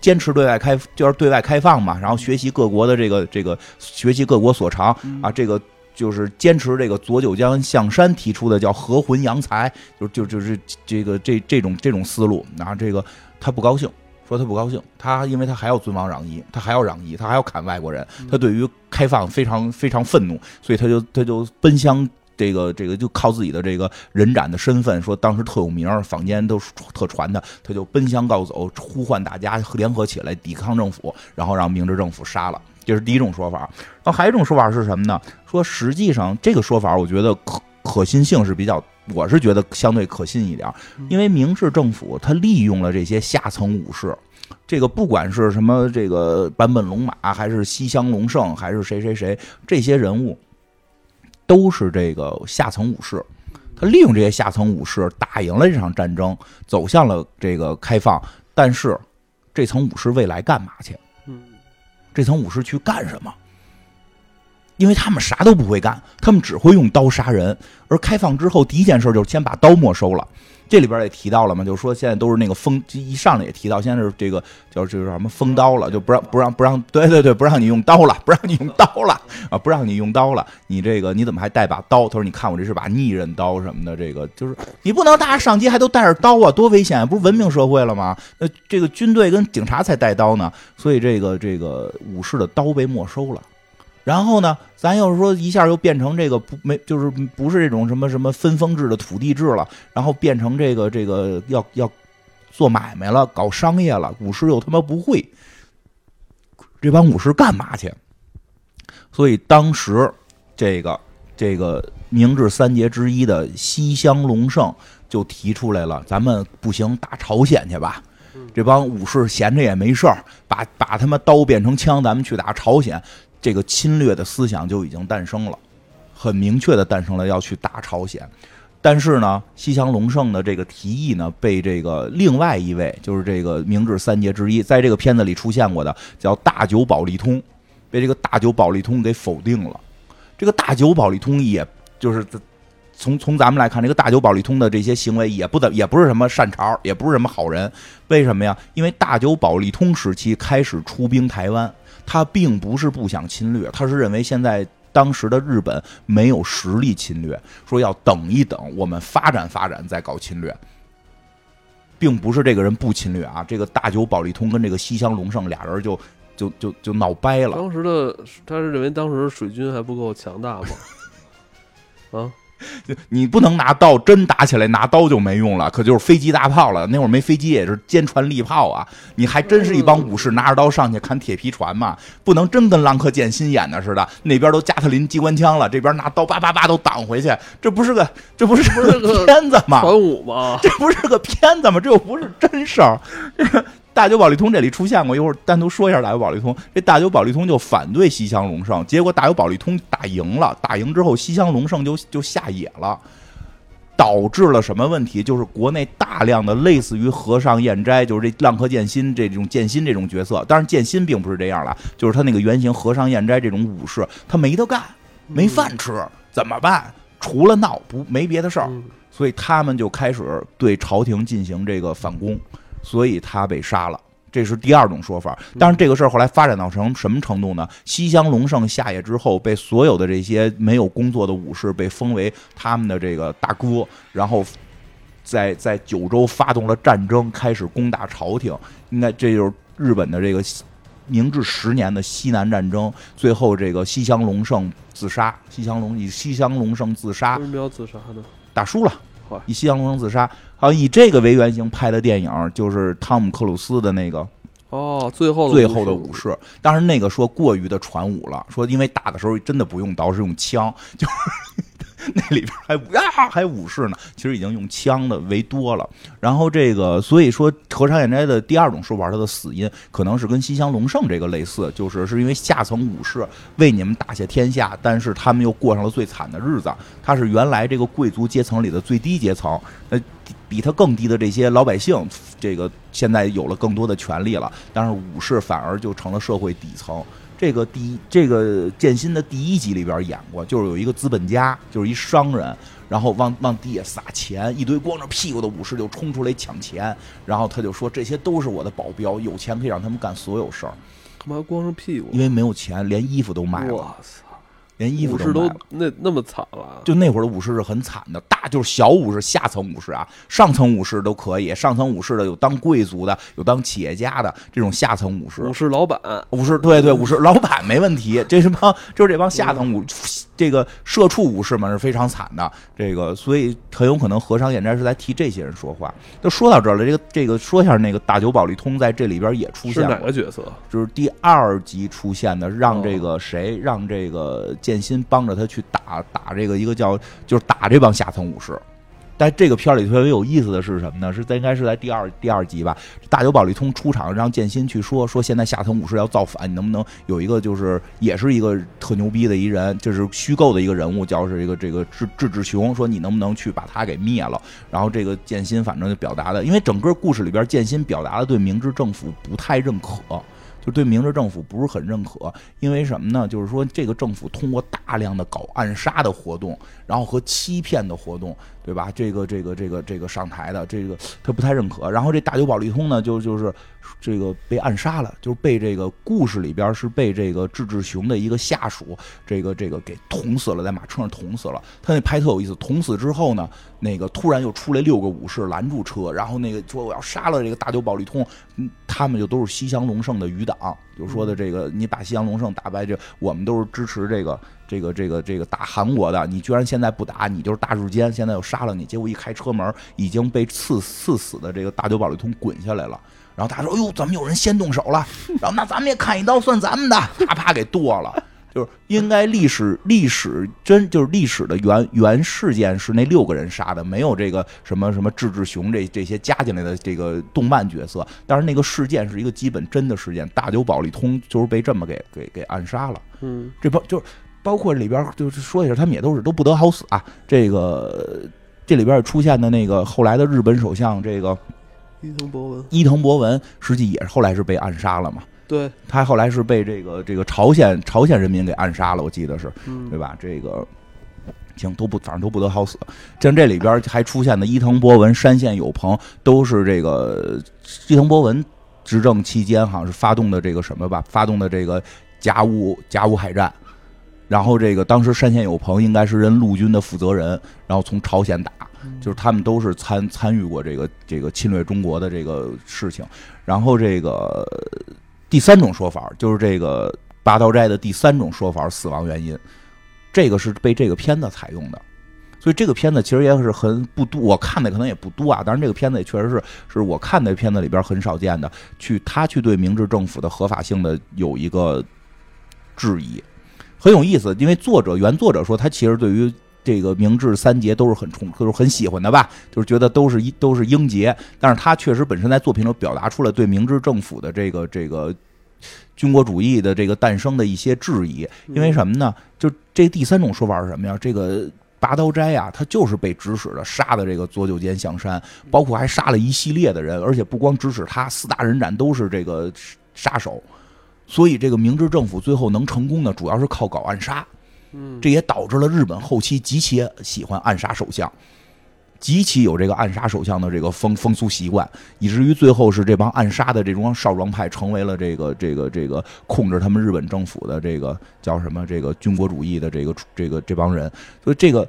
坚持对外开，就是对外开放嘛，然后学习各国的这个这个，学习各国所长啊，这个就是坚持这个左九江象山提出的叫和魂扬才，就就就是这个这这种这种思路。然后这个他不高兴，说他不高兴，他因为他还要尊王攘夷，他还要攘夷，他还要砍外国人，他对于开放非常非常愤怒，所以他就他就奔向。这个这个就靠自己的这个人斩的身份，说当时特有名，坊间都特传的，他就奔相告走，呼唤大家联合起来抵抗政府，然后让明治政府杀了。这是第一种说法。然后还有一种说法是什么呢？说实际上这个说法，我觉得可可信性是比较，我是觉得相对可信一点，因为明治政府他利用了这些下层武士，这个不管是什么这个坂本龙马，还是西乡隆盛，还是谁谁谁这些人物。都是这个下层武士，他利用这些下层武士打赢了这场战争，走向了这个开放。但是，这层武士未来干嘛去？这层武士去干什么？因为他们啥都不会干，他们只会用刀杀人。而开放之后，第一件事就是先把刀没收了。这里边也提到了嘛，就是说现在都是那个封，一上来也提到，现在是这个叫这个什么封刀了，就不让不让不让，对对对，不让你用刀了，不让你用刀了啊，不让你用刀了，你这个你怎么还带把刀？他说你看我这是把逆刃刀什么的，这个就是你不能大家上街还都带着刀啊，多危险！不是文明社会了吗？那这个军队跟警察才带刀呢，所以这个这个武士的刀被没收了。然后呢，咱要是说一下又变成这个不没，就是不是这种什么什么分封制的土地制了，然后变成这个这个要要做买卖了，搞商业了，武士又他妈不会，这帮武士干嘛去？所以当时这个这个明治三杰之一的西乡隆盛就提出来了，咱们不行，打朝鲜去吧。这帮武士闲着也没事儿，把把他妈刀变成枪，咱们去打朝鲜。这个侵略的思想就已经诞生了，很明确的诞生了要去打朝鲜，但是呢，西乡隆盛的这个提议呢，被这个另外一位，就是这个明治三杰之一，在这个片子里出现过的叫大久保利通，被这个大久保利通给否定了。这个大久保利通，也就是从从咱们来看，这个大久保利通的这些行为也不怎也不是什么善茬，也不是什么好人。为什么呀？因为大久保利通时期开始出兵台湾。他并不是不想侵略，他是认为现在当时的日本没有实力侵略，说要等一等，我们发展发展再搞侵略，并不是这个人不侵略啊。这个大久保利通跟这个西乡隆盛俩人就就就就闹掰了。当时的他是认为当时水军还不够强大吗？啊？你不能拿刀真打起来，拿刀就没用了，可就是飞机大炮了。那会儿没飞机，也是坚船利炮啊。你还真是一帮武士拿着刀上去砍铁皮船嘛？不能真跟《浪客剑心》演的似的，那边都加特林机关枪了，这边拿刀叭叭叭都挡回去，这不是个这不是个 片子吗？传武吗？这不是个片子吗？这又不是真事儿。大久保利通这里出现过，一会儿单独说一下大久保利通。这大久保利通就反对西乡隆盛，结果大久保利通打赢了，打赢之后西乡隆盛就就下野了，导致了什么问题？就是国内大量的类似于和尚彦斋，就是这浪客剑心这种剑心这种角色，当然剑心并不是这样了，就是他那个原型和尚彦斋这种武士，他没得干，没饭吃，怎么办？除了闹，不没别的事儿，所以他们就开始对朝廷进行这个反攻。所以他被杀了，这是第二种说法。但是这个事儿后来发展到成什么程度呢？西乡隆盛下野之后，被所有的这些没有工作的武士被封为他们的这个大哥，然后在在九州发动了战争，开始攻打朝廷。应该这就是日本的这个明治十年的西南战争。最后这个西乡隆盛自杀，西乡隆以西乡隆盛自杀，为什么要自杀呢？打输了。以西乡隆盛自杀，好以这个为原型拍的电影，就是汤姆克鲁斯的那个哦，最后最后的武士。当时那个说过于的传武了，说因为打的时候真的不用刀，是用枪，就。那里边还啊 还武士呢，其实已经用枪的为多了。然后这个，所以说和尚彦斋的第二种说法，他的死因可能是跟西乡隆盛这个类似，就是是因为下层武士为你们打下天下，但是他们又过上了最惨的日子。他是原来这个贵族阶层里的最低阶层，呃，比他更低的这些老百姓，这个现在有了更多的权利了，但是武士反而就成了社会底层。这个第一，这个剑心的第一集里边演过，就是有一个资本家，就是一商人，然后往往地下撒钱，一堆光着屁股的武士就冲出来抢钱，然后他就说这些都是我的保镖，有钱可以让他们干所有事儿。他妈光着屁股？因为没有钱，连衣服都卖了。我操！连衣服都。那那么惨了，就那会儿的武士是很惨的，大就是小武士、下层武士啊，上层武士都可以，上层武士的有当贵族的，有当企业家的，这种下层武士武士老板。武士对对武士老板没问题，这是帮就是这帮下层武这个社畜武士们是非常惨的，这个所以很有可能和尚演斋是在替这些人说话。都说到这儿了，这个这个说一下那个大久保利通在这里边也出现了，哪个角色？就是第二集出现的，让这哦个谁让这个剑心帮着他去打打这个一个叫就是打这帮下层武士。但这个片儿里特别有意思的是什么呢？是在应该是在第二第二集吧，大久保利通出场，让剑心去说说现在下层武士要造反，你能不能有一个就是也是一个特牛逼的一人，就是虚构的一个人物，叫是一个这个智智志雄，说你能不能去把他给灭了？然后这个剑心反正就表达的，因为整个故事里边剑心表达的对明治政府不太认可。就对明治政府不是很认可，因为什么呢？就是说这个政府通过大量的搞暗杀的活动，然后和欺骗的活动，对吧？这个这个这个这个上台的这个他不太认可。然后这大久保利通呢，就就是这个被暗杀了，就是被这个故事里边是被这个志志雄的一个下属，这个这个给捅死了，在马车上捅死了。他那拍特有意思，捅死之后呢，那个突然又出来六个武士拦住车，然后那个说我要杀了这个大久保利通，嗯，他们就都是西乡隆盛的余党党，就说的这个你把西洋龙胜打败，这我们都是支持这个这个这个这个打韩国的，你居然现在不打，你就是大日奸，现在又杀了你，结果一开车门，已经被刺刺死的这个大久保利通滚下来了。然后他说：“哎呦，怎么有人先动手了？然后那咱们也砍一刀算咱们的，啪啪给剁了。”就是应该历史历史真就是历史的原原事件是那六个人杀的，没有这个什么什么志志雄这这些加进来的这个动漫角色。但是那个事件是一个基本真的事件，大久保利通就是被这么给给给暗杀了。嗯，这包就是包括里边就是说一下，他们也都是都不得好死啊。这个这里边出现的那个后来的日本首相这个伊藤博文，伊藤博文，实际也是后来是被暗杀了嘛。对，他后来是被这个这个朝鲜朝鲜人民给暗杀了，我记得是嗯对，吧？这个行都不，反正都不得好死。像这里边还出现的伊藤博文、山县有朋，都是这个伊藤博文执政期间，好像是发动的这个什么吧，发动的这个甲午甲午海战。然后这个当时山县有朋应该是人陆军的负责人，然后从朝鲜打，就是他们都是参参与过这个这个侵略中国的这个事情。然后这个第三种说法就是这个八道斋的第三种说法，死亡原因，这个是被这个片子采用的。所以这个片子其实也是很不多，我看的可能也不多啊。当然，这个片子也确实是是我看的片子里边很少见的，去他去对明治政府的合法性的有一个质疑，很有意思。因为作者原作者说，他其实对于这个明治三杰都是很崇，都是很喜欢的吧，就是觉得都是一都是英杰。但是他确实本身在作品中表达出了对明治政府的这个这个军国主义的这个诞生的一些质疑。因为什么呢？就这第三种说法是什么呀？这个拔刀斋呀，他就是被指使的杀的这个左九间象山，包括还杀了一系列的人，而且不光指使他，四大人斩都是这个杀手。所以，这个明治政府最后能成功呢，主要是靠搞暗杀。这也导致了日本后期极其喜欢暗杀首相，极其有这个暗杀首相的这个风风俗习惯，以至于最后是这帮暗杀的这种少壮派成为了这个这个这个控制他们日本政府的这个叫什么这个军国主义的这个这个这帮人，所以这个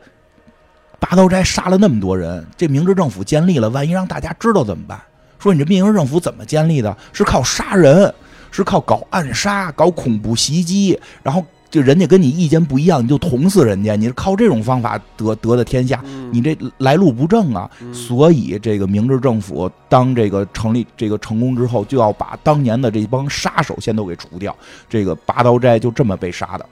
八刀斋杀了那么多人，这明治政府建立了，万一让大家知道怎么办？说你这明治政府怎么建立的？是靠杀人，是靠搞暗杀、搞恐怖袭击，然后就人家跟你意见不一样，你就捅死人家，你是靠这种方法得得的天下，嗯你这来路不正啊。嗯所以这个明治政府当这个成立这个成功之后，就要把当年的这帮杀手先都给除掉。这个拔刀斋就这么被杀的。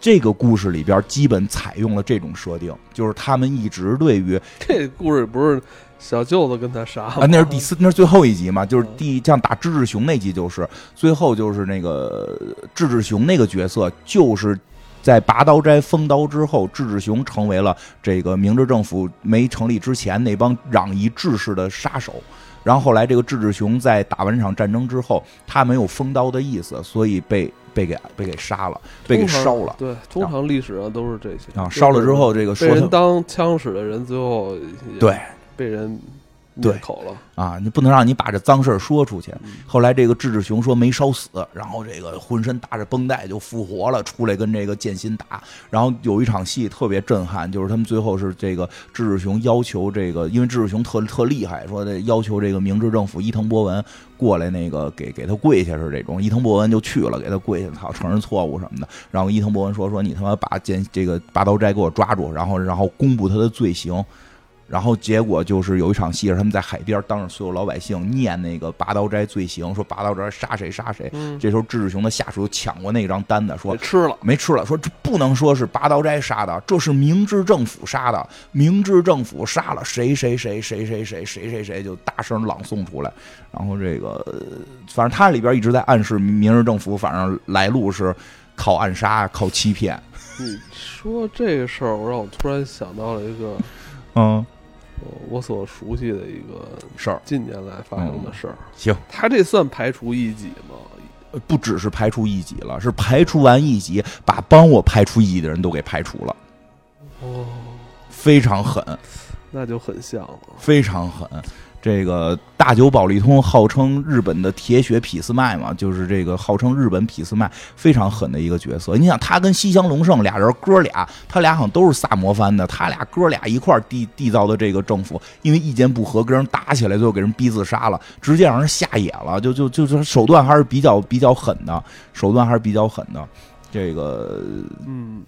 这个故事里边基本采用了这种设定，就是他们一直对于 这故事不是小舅子跟他杀吗啊，那是第四，那是最后一集嘛，就是第像打智志雄那集，就是最后就是那个智志雄那个角色，就是在拔刀斋封刀之后，智志雄成为了这个明治政府没成立之前那帮攘夷志士的杀手。然后后来这个智志雄在打完这场战争之后，他没有封刀的意思，所以被被给被给杀了，被给烧了对，通常历史上都是这些啊！烧了之后，这个被人说当枪使的人，最后对被人对灭口了。啊，你不能让你把这脏事儿说出去。嗯后来这个志志雄说没烧死，然后这个浑身搭着绷带就复活了，出来跟这个剑心打。然后有一场戏特别震撼，就是他们最后是这个志志雄要求这个，因为志志雄特特厉害，说的要求这个明治政府伊藤博文过来那个给给他跪下是这种，伊藤博文就去了，给他跪下，操，承认错误什么的。然后伊藤博文说说你他妈把剑这个拔刀斋给我抓住，然后然后公布他的罪行。然后结果就是有一场戏是他们在海边当着所有老百姓念那个拔刀斋罪行，说拔刀斋杀谁杀谁。嗯，这时候志志雄的下属抢过那张单子，说给吃了。没吃了，说这不能说是拔刀斋杀的，这是明治政府杀的，明治政府杀了谁谁谁谁谁谁谁谁谁，就大声朗诵出来。然后这个，呃反正他里边一直在暗示明治政府，反正来路是靠暗杀、靠欺骗。你说这个事儿，我让我突然想到了一个嗯，呃我所熟悉的一个事儿近年来发生的事儿。行，他这算排除异己吗？呃不只是排除异己了，是排除完异己，把帮我排除异己的人都给排除了，哦，非常狠。那就很像了。非常狠。这个大久保利通号称日本的铁血匹斯麦嘛，就是这个号称日本匹斯麦，非常狠的一个角色。你想，他跟西乡隆盛俩人哥俩，他俩好像都是萨摩藩的，他俩哥俩一块儿缔缔造的这个政府，因为意见不合跟人打起来，最后给人逼自杀了，直接让人下野了，就就就就手段还是比较比较狠的，手段还是比较狠的。这个嗯，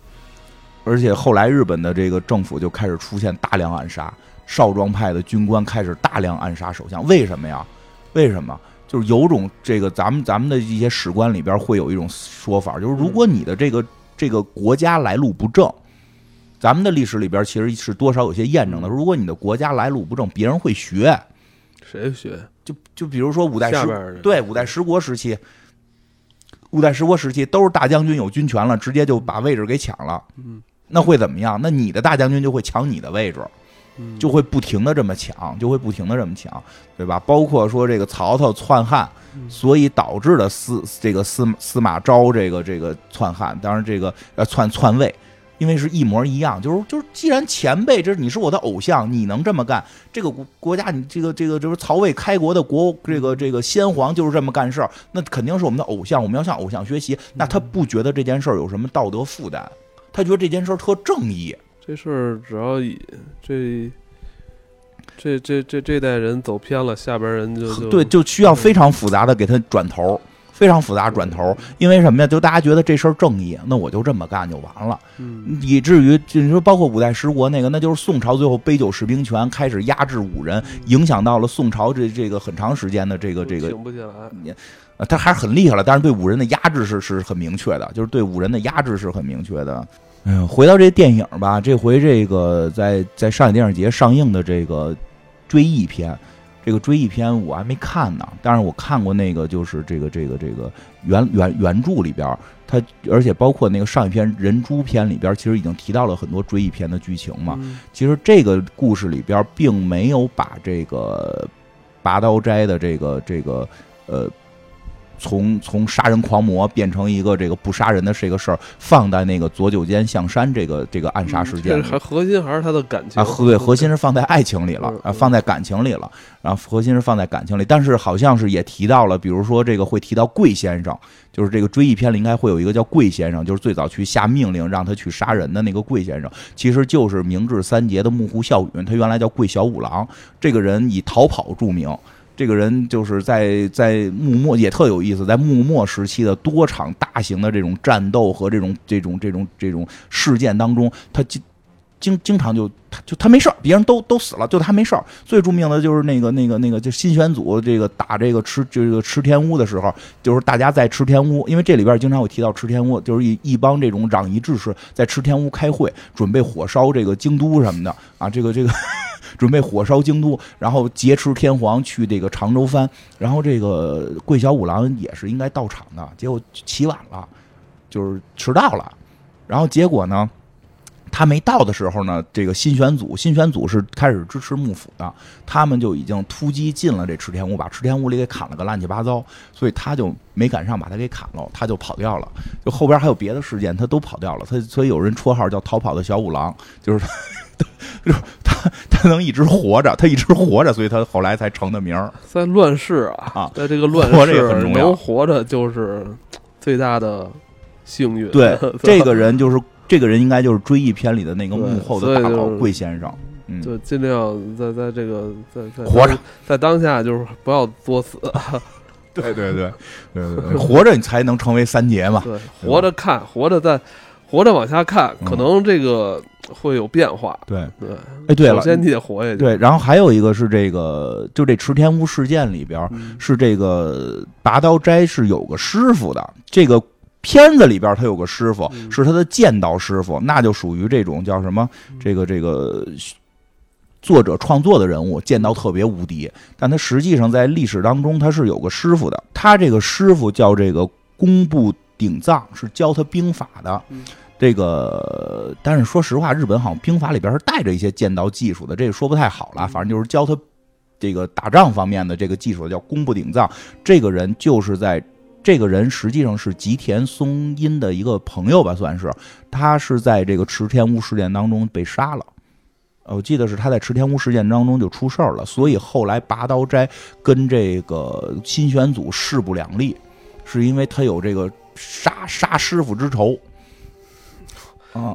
而且后来日本的这个政府就开始出现大量暗杀，少壮派的军官开始大量暗杀首相。为什么呀？为什么？就是有种这个咱们咱们的一些史官里边会有一种说法，就是如果你的这个这个国家来路不正，咱们的历史里边其实是多少有些验证的。如果你的国家来路不正，别人会学。谁学？就就比如说五代十对五代十国时期，五代十国时期都是大将军有军权了，直接就把位置给抢了。嗯，那会怎么样？那你的大将军就会抢你的位置，嗯就会不停的这么抢，就会不停的这么抢，对吧？包括说这个曹操篡汉，嗯所以导致的司这个司司马昭这个这个篡汉，当然这个呃篡篡位。因为是一模一样，就是就是，既然前辈这你是我的偶像，你能这么干，这个国国家你这个这个就是曹魏开国的国这个这个先皇就是这么干事儿，那肯定是我们的偶像，我们要向偶像学习。那他不觉得这件事儿有什么道德负担，他觉得这件事儿特正义。这事儿只要以这这这这这代人走偏了，下边人就就对，就需要非常复杂的给他转头，非常复杂转头。因为什么呀？就大家觉得这事儿正义，那我就这么干就完了。嗯以至于就你说，包括五代十国那个，那就是宋朝最后杯酒释兵权，开始压制武人，影响到了宋朝这这个很长时间的这个这个挺不起来。呃，他还是很厉害了，但是对五人的压制是是很明确的，就是对五人的压制是很明确的。嗯，回到这电影吧，这回这个在在上海电影节上映的这个追忆篇，这个追忆篇我还没看呢，但是我看过那个就是这个这个这个原原原著里边，它而且包括那个上一篇人猪篇里边，其实已经提到了很多追忆篇的剧情嘛。嗯其实这个故事里边并没有把这个拔刀斋的这个这个呃，从从杀人狂魔变成一个这个不杀人的这个事儿放在那个左九间象山这个这个暗杀事件核心还是他的感情啊，核对，核心是放在爱情里了嗯，啊，嗯放在感情里了，然后核心是放在感情里，但是好像是也提到了，比如说这个会提到桂先生，就是这个追忆篇里应该会有一个叫桂先生，就是最早去下命令让他去杀人的那个桂先生，其实就是明治三杰的幕户孝允，他原来叫桂小五郎，这个人以逃跑著名。这个人就是在在幕末也特有意思，在幕末时期的多场大型的这种战斗和这种这种这种这种事件当中，他经经经常就他就他没事儿，别人都都死了，就他没事儿。最著名的就是那个那个那个就新选组这个打这个池这个池田屋的时候，就是大家在池田屋，因为这里边经常会提到池田屋，就是一一帮这种攘夷志士在池田屋开会，准备火烧这个京都什么的啊，这个这个。准备火烧京都，然后劫持天皇去这个常州藩，然后这个桂小五郎也是应该到场的，结果起晚了，就是迟到了，然后结果呢，他没到的时候呢，这个新选组新选组是开始支持幕府的，他们就已经突击进了这池田屋，把池田屋里给砍了个乱七八糟，所以他就没赶上把他给砍了，他就跑掉了。就后边还有别的事件，他都跑掉了，他所以有人绰号叫“逃跑的小五郎”，就是 就是他他能一直活着，他一直活着，所以他后来才成的名儿。在乱世啊，啊在这个乱活着也世很重要能活着就是最大的幸运。对，这个人就是这个人，应该就是《追忆》篇里的那个幕后的大佬桂先生。嗯，就尽量在在这个在在活着，在当下就是不要作死，对对对对对对，活着你才能成为三杰嘛。对，活着看，活着在，活着往下看，嗯。可能这个会有变化。对，对，哎，对了，首先你得活下去。对，然后还有一个是这个，就这池田屋事件里边，嗯，是这个拔刀斋是有个师傅的，这个片子里边他有个师傅，嗯。是他的剑道师傅，那就属于这种叫什么？这个这个作者创作的人物，剑道特别无敌，但他实际上在历史当中他是有个师傅的，他这个师傅叫这个工部鼎藏，是教他兵法的。嗯这个，但是说实话，日本好像兵法里边是带着一些剑道技术的，这个说不太好了。反正就是教他这个打仗方面的这个技术，叫工部顶藏。这个人就是在，这个人实际上是吉田松阴的一个朋友吧，算是。他是在这个池田屋事件当中被杀了。呃我记得是他在池田屋事件当中就出事儿了，所以后来拔刀斋跟这个新选组势不两立，是因为他有这个杀杀师傅之仇。啊，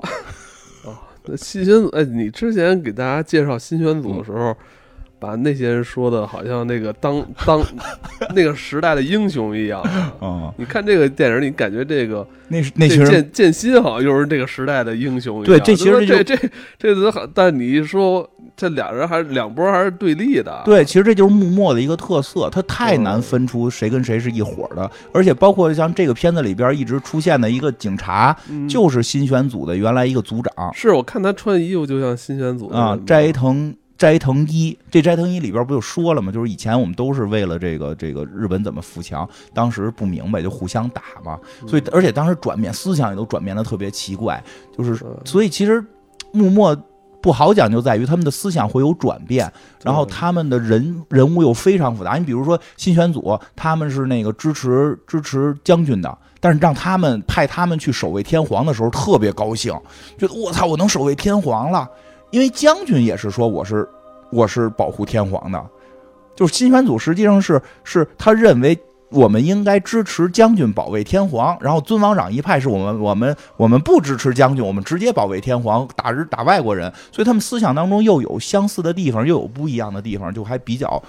那新选组，哎，你之前给大家介绍新选组的时候，把那些人说的好像那个当当那个时代的英雄一样。嗯，你看这个电影，你感觉这个那是那剑剑心好像又是这个时代的英雄一样。对这其实这这这这好，但你一说这俩人还是两波还是对立的。对，其实这就是幕末的一个特色，它太难嗯分出谁跟谁是一伙儿的，而且包括像这个片子里边一直出现的一个警察，嗯，就是新选组的原来一个组长是我看他穿衣服就像新选组啊斋藤斋藤一。这斋藤一里边不就说了吗？就是以前我们都是为了这个这个日本怎么富强，当时不明白就互相打嘛，所以而且当时转变思想也都转变的特别奇怪，就是嗯所以其实幕末。不好讲就在于他们的思想会有转变，然后他们的人人物又非常复杂。你比如说新选组，他们是那个支持支持将军的，但是让他们派他们去守卫天皇的时候，特别高兴，觉得我操，我能守卫天皇了。因为将军也是说我是我是保护天皇的，就是新选组实际上是是他认为。我们应该支持将军保卫天皇，然后尊王攘夷派是我们我们我们不支持将军，我们直接保卫天皇，打日打外国人，所以他们思想当中又有相似的地方，又有不一样的地方，就还比较，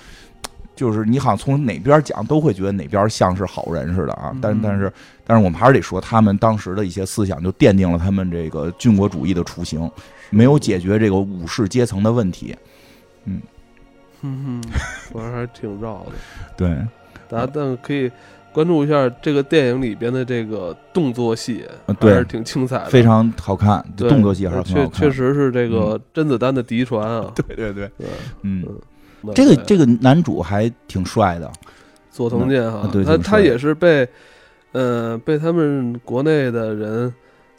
就是你好像从哪边讲都会觉得哪边像是好人似的啊。但但是但是我们还是得说，他们当时的一些思想就奠定了他们这个军国主义的雏形，没有解决这个武士阶层的问题。嗯。哼，反正还是挺绕的。对，大家但可以关注一下这个电影里边的这个动作戏，呃对。还是挺精彩的，非常好看，对动作戏还是很确好看。确实是这个甄子丹的嫡传啊。对对对，对，嗯，这个这个男主还挺帅的，佐藤健哈嗯，对他他也是被呃被他们国内的人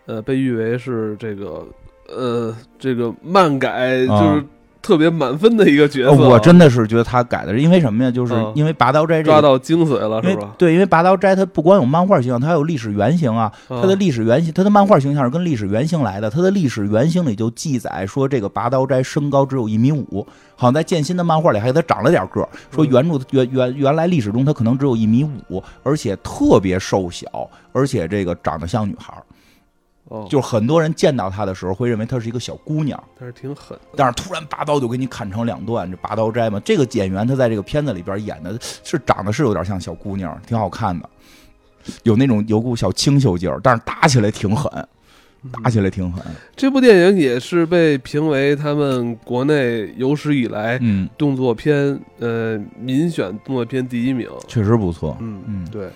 呃被誉为是这个呃这个漫改啊就是特别满分的一个角色我真的是觉得他改的是，因为什么呀？就是嗯因为拔刀斋这个抓到精髓了是吧？对，因为拔刀斋它不光有漫画形象，它还有历史原型啊。它它的历史原型，它的漫画形象是跟历史原型来的。它的历史原型里就记载说，这个拔刀斋身高只有一米五，好像在剑心的漫画里还给他长了点个儿。说嗯原著原原原来历史中他可能只有一米五，而且特别瘦小，而且这个长得像女孩儿。哦，就是很多人见到她的时候会认为她是一个小姑娘，但是挺狠的，但是突然拔刀就给你砍成两段。这拔刀斋嘛，这个演员她在这个片子里边演的是长得是有点像小姑娘，挺好看的，有那种有股小清秀劲儿，但是打起来挺狠，打起来挺狠。这部电影也是被评为他们国内有史以来嗯，动作片呃民选动作片第一名。确实不错。嗯嗯对，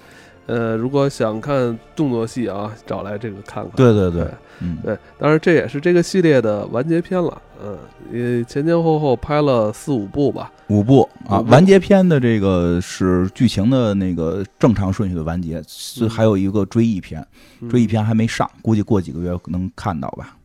呃，如果想看动作戏啊，找来这个看看。对对对对，嗯，对，当然这也是这个系列的完结篇了。嗯，也前前后后拍了四五部吧。五部啊，部完结篇的这个是剧情的那个正常顺序的完结，是嗯还有一个追忆篇，嗯追忆篇还没上，估计过几个月能看到吧。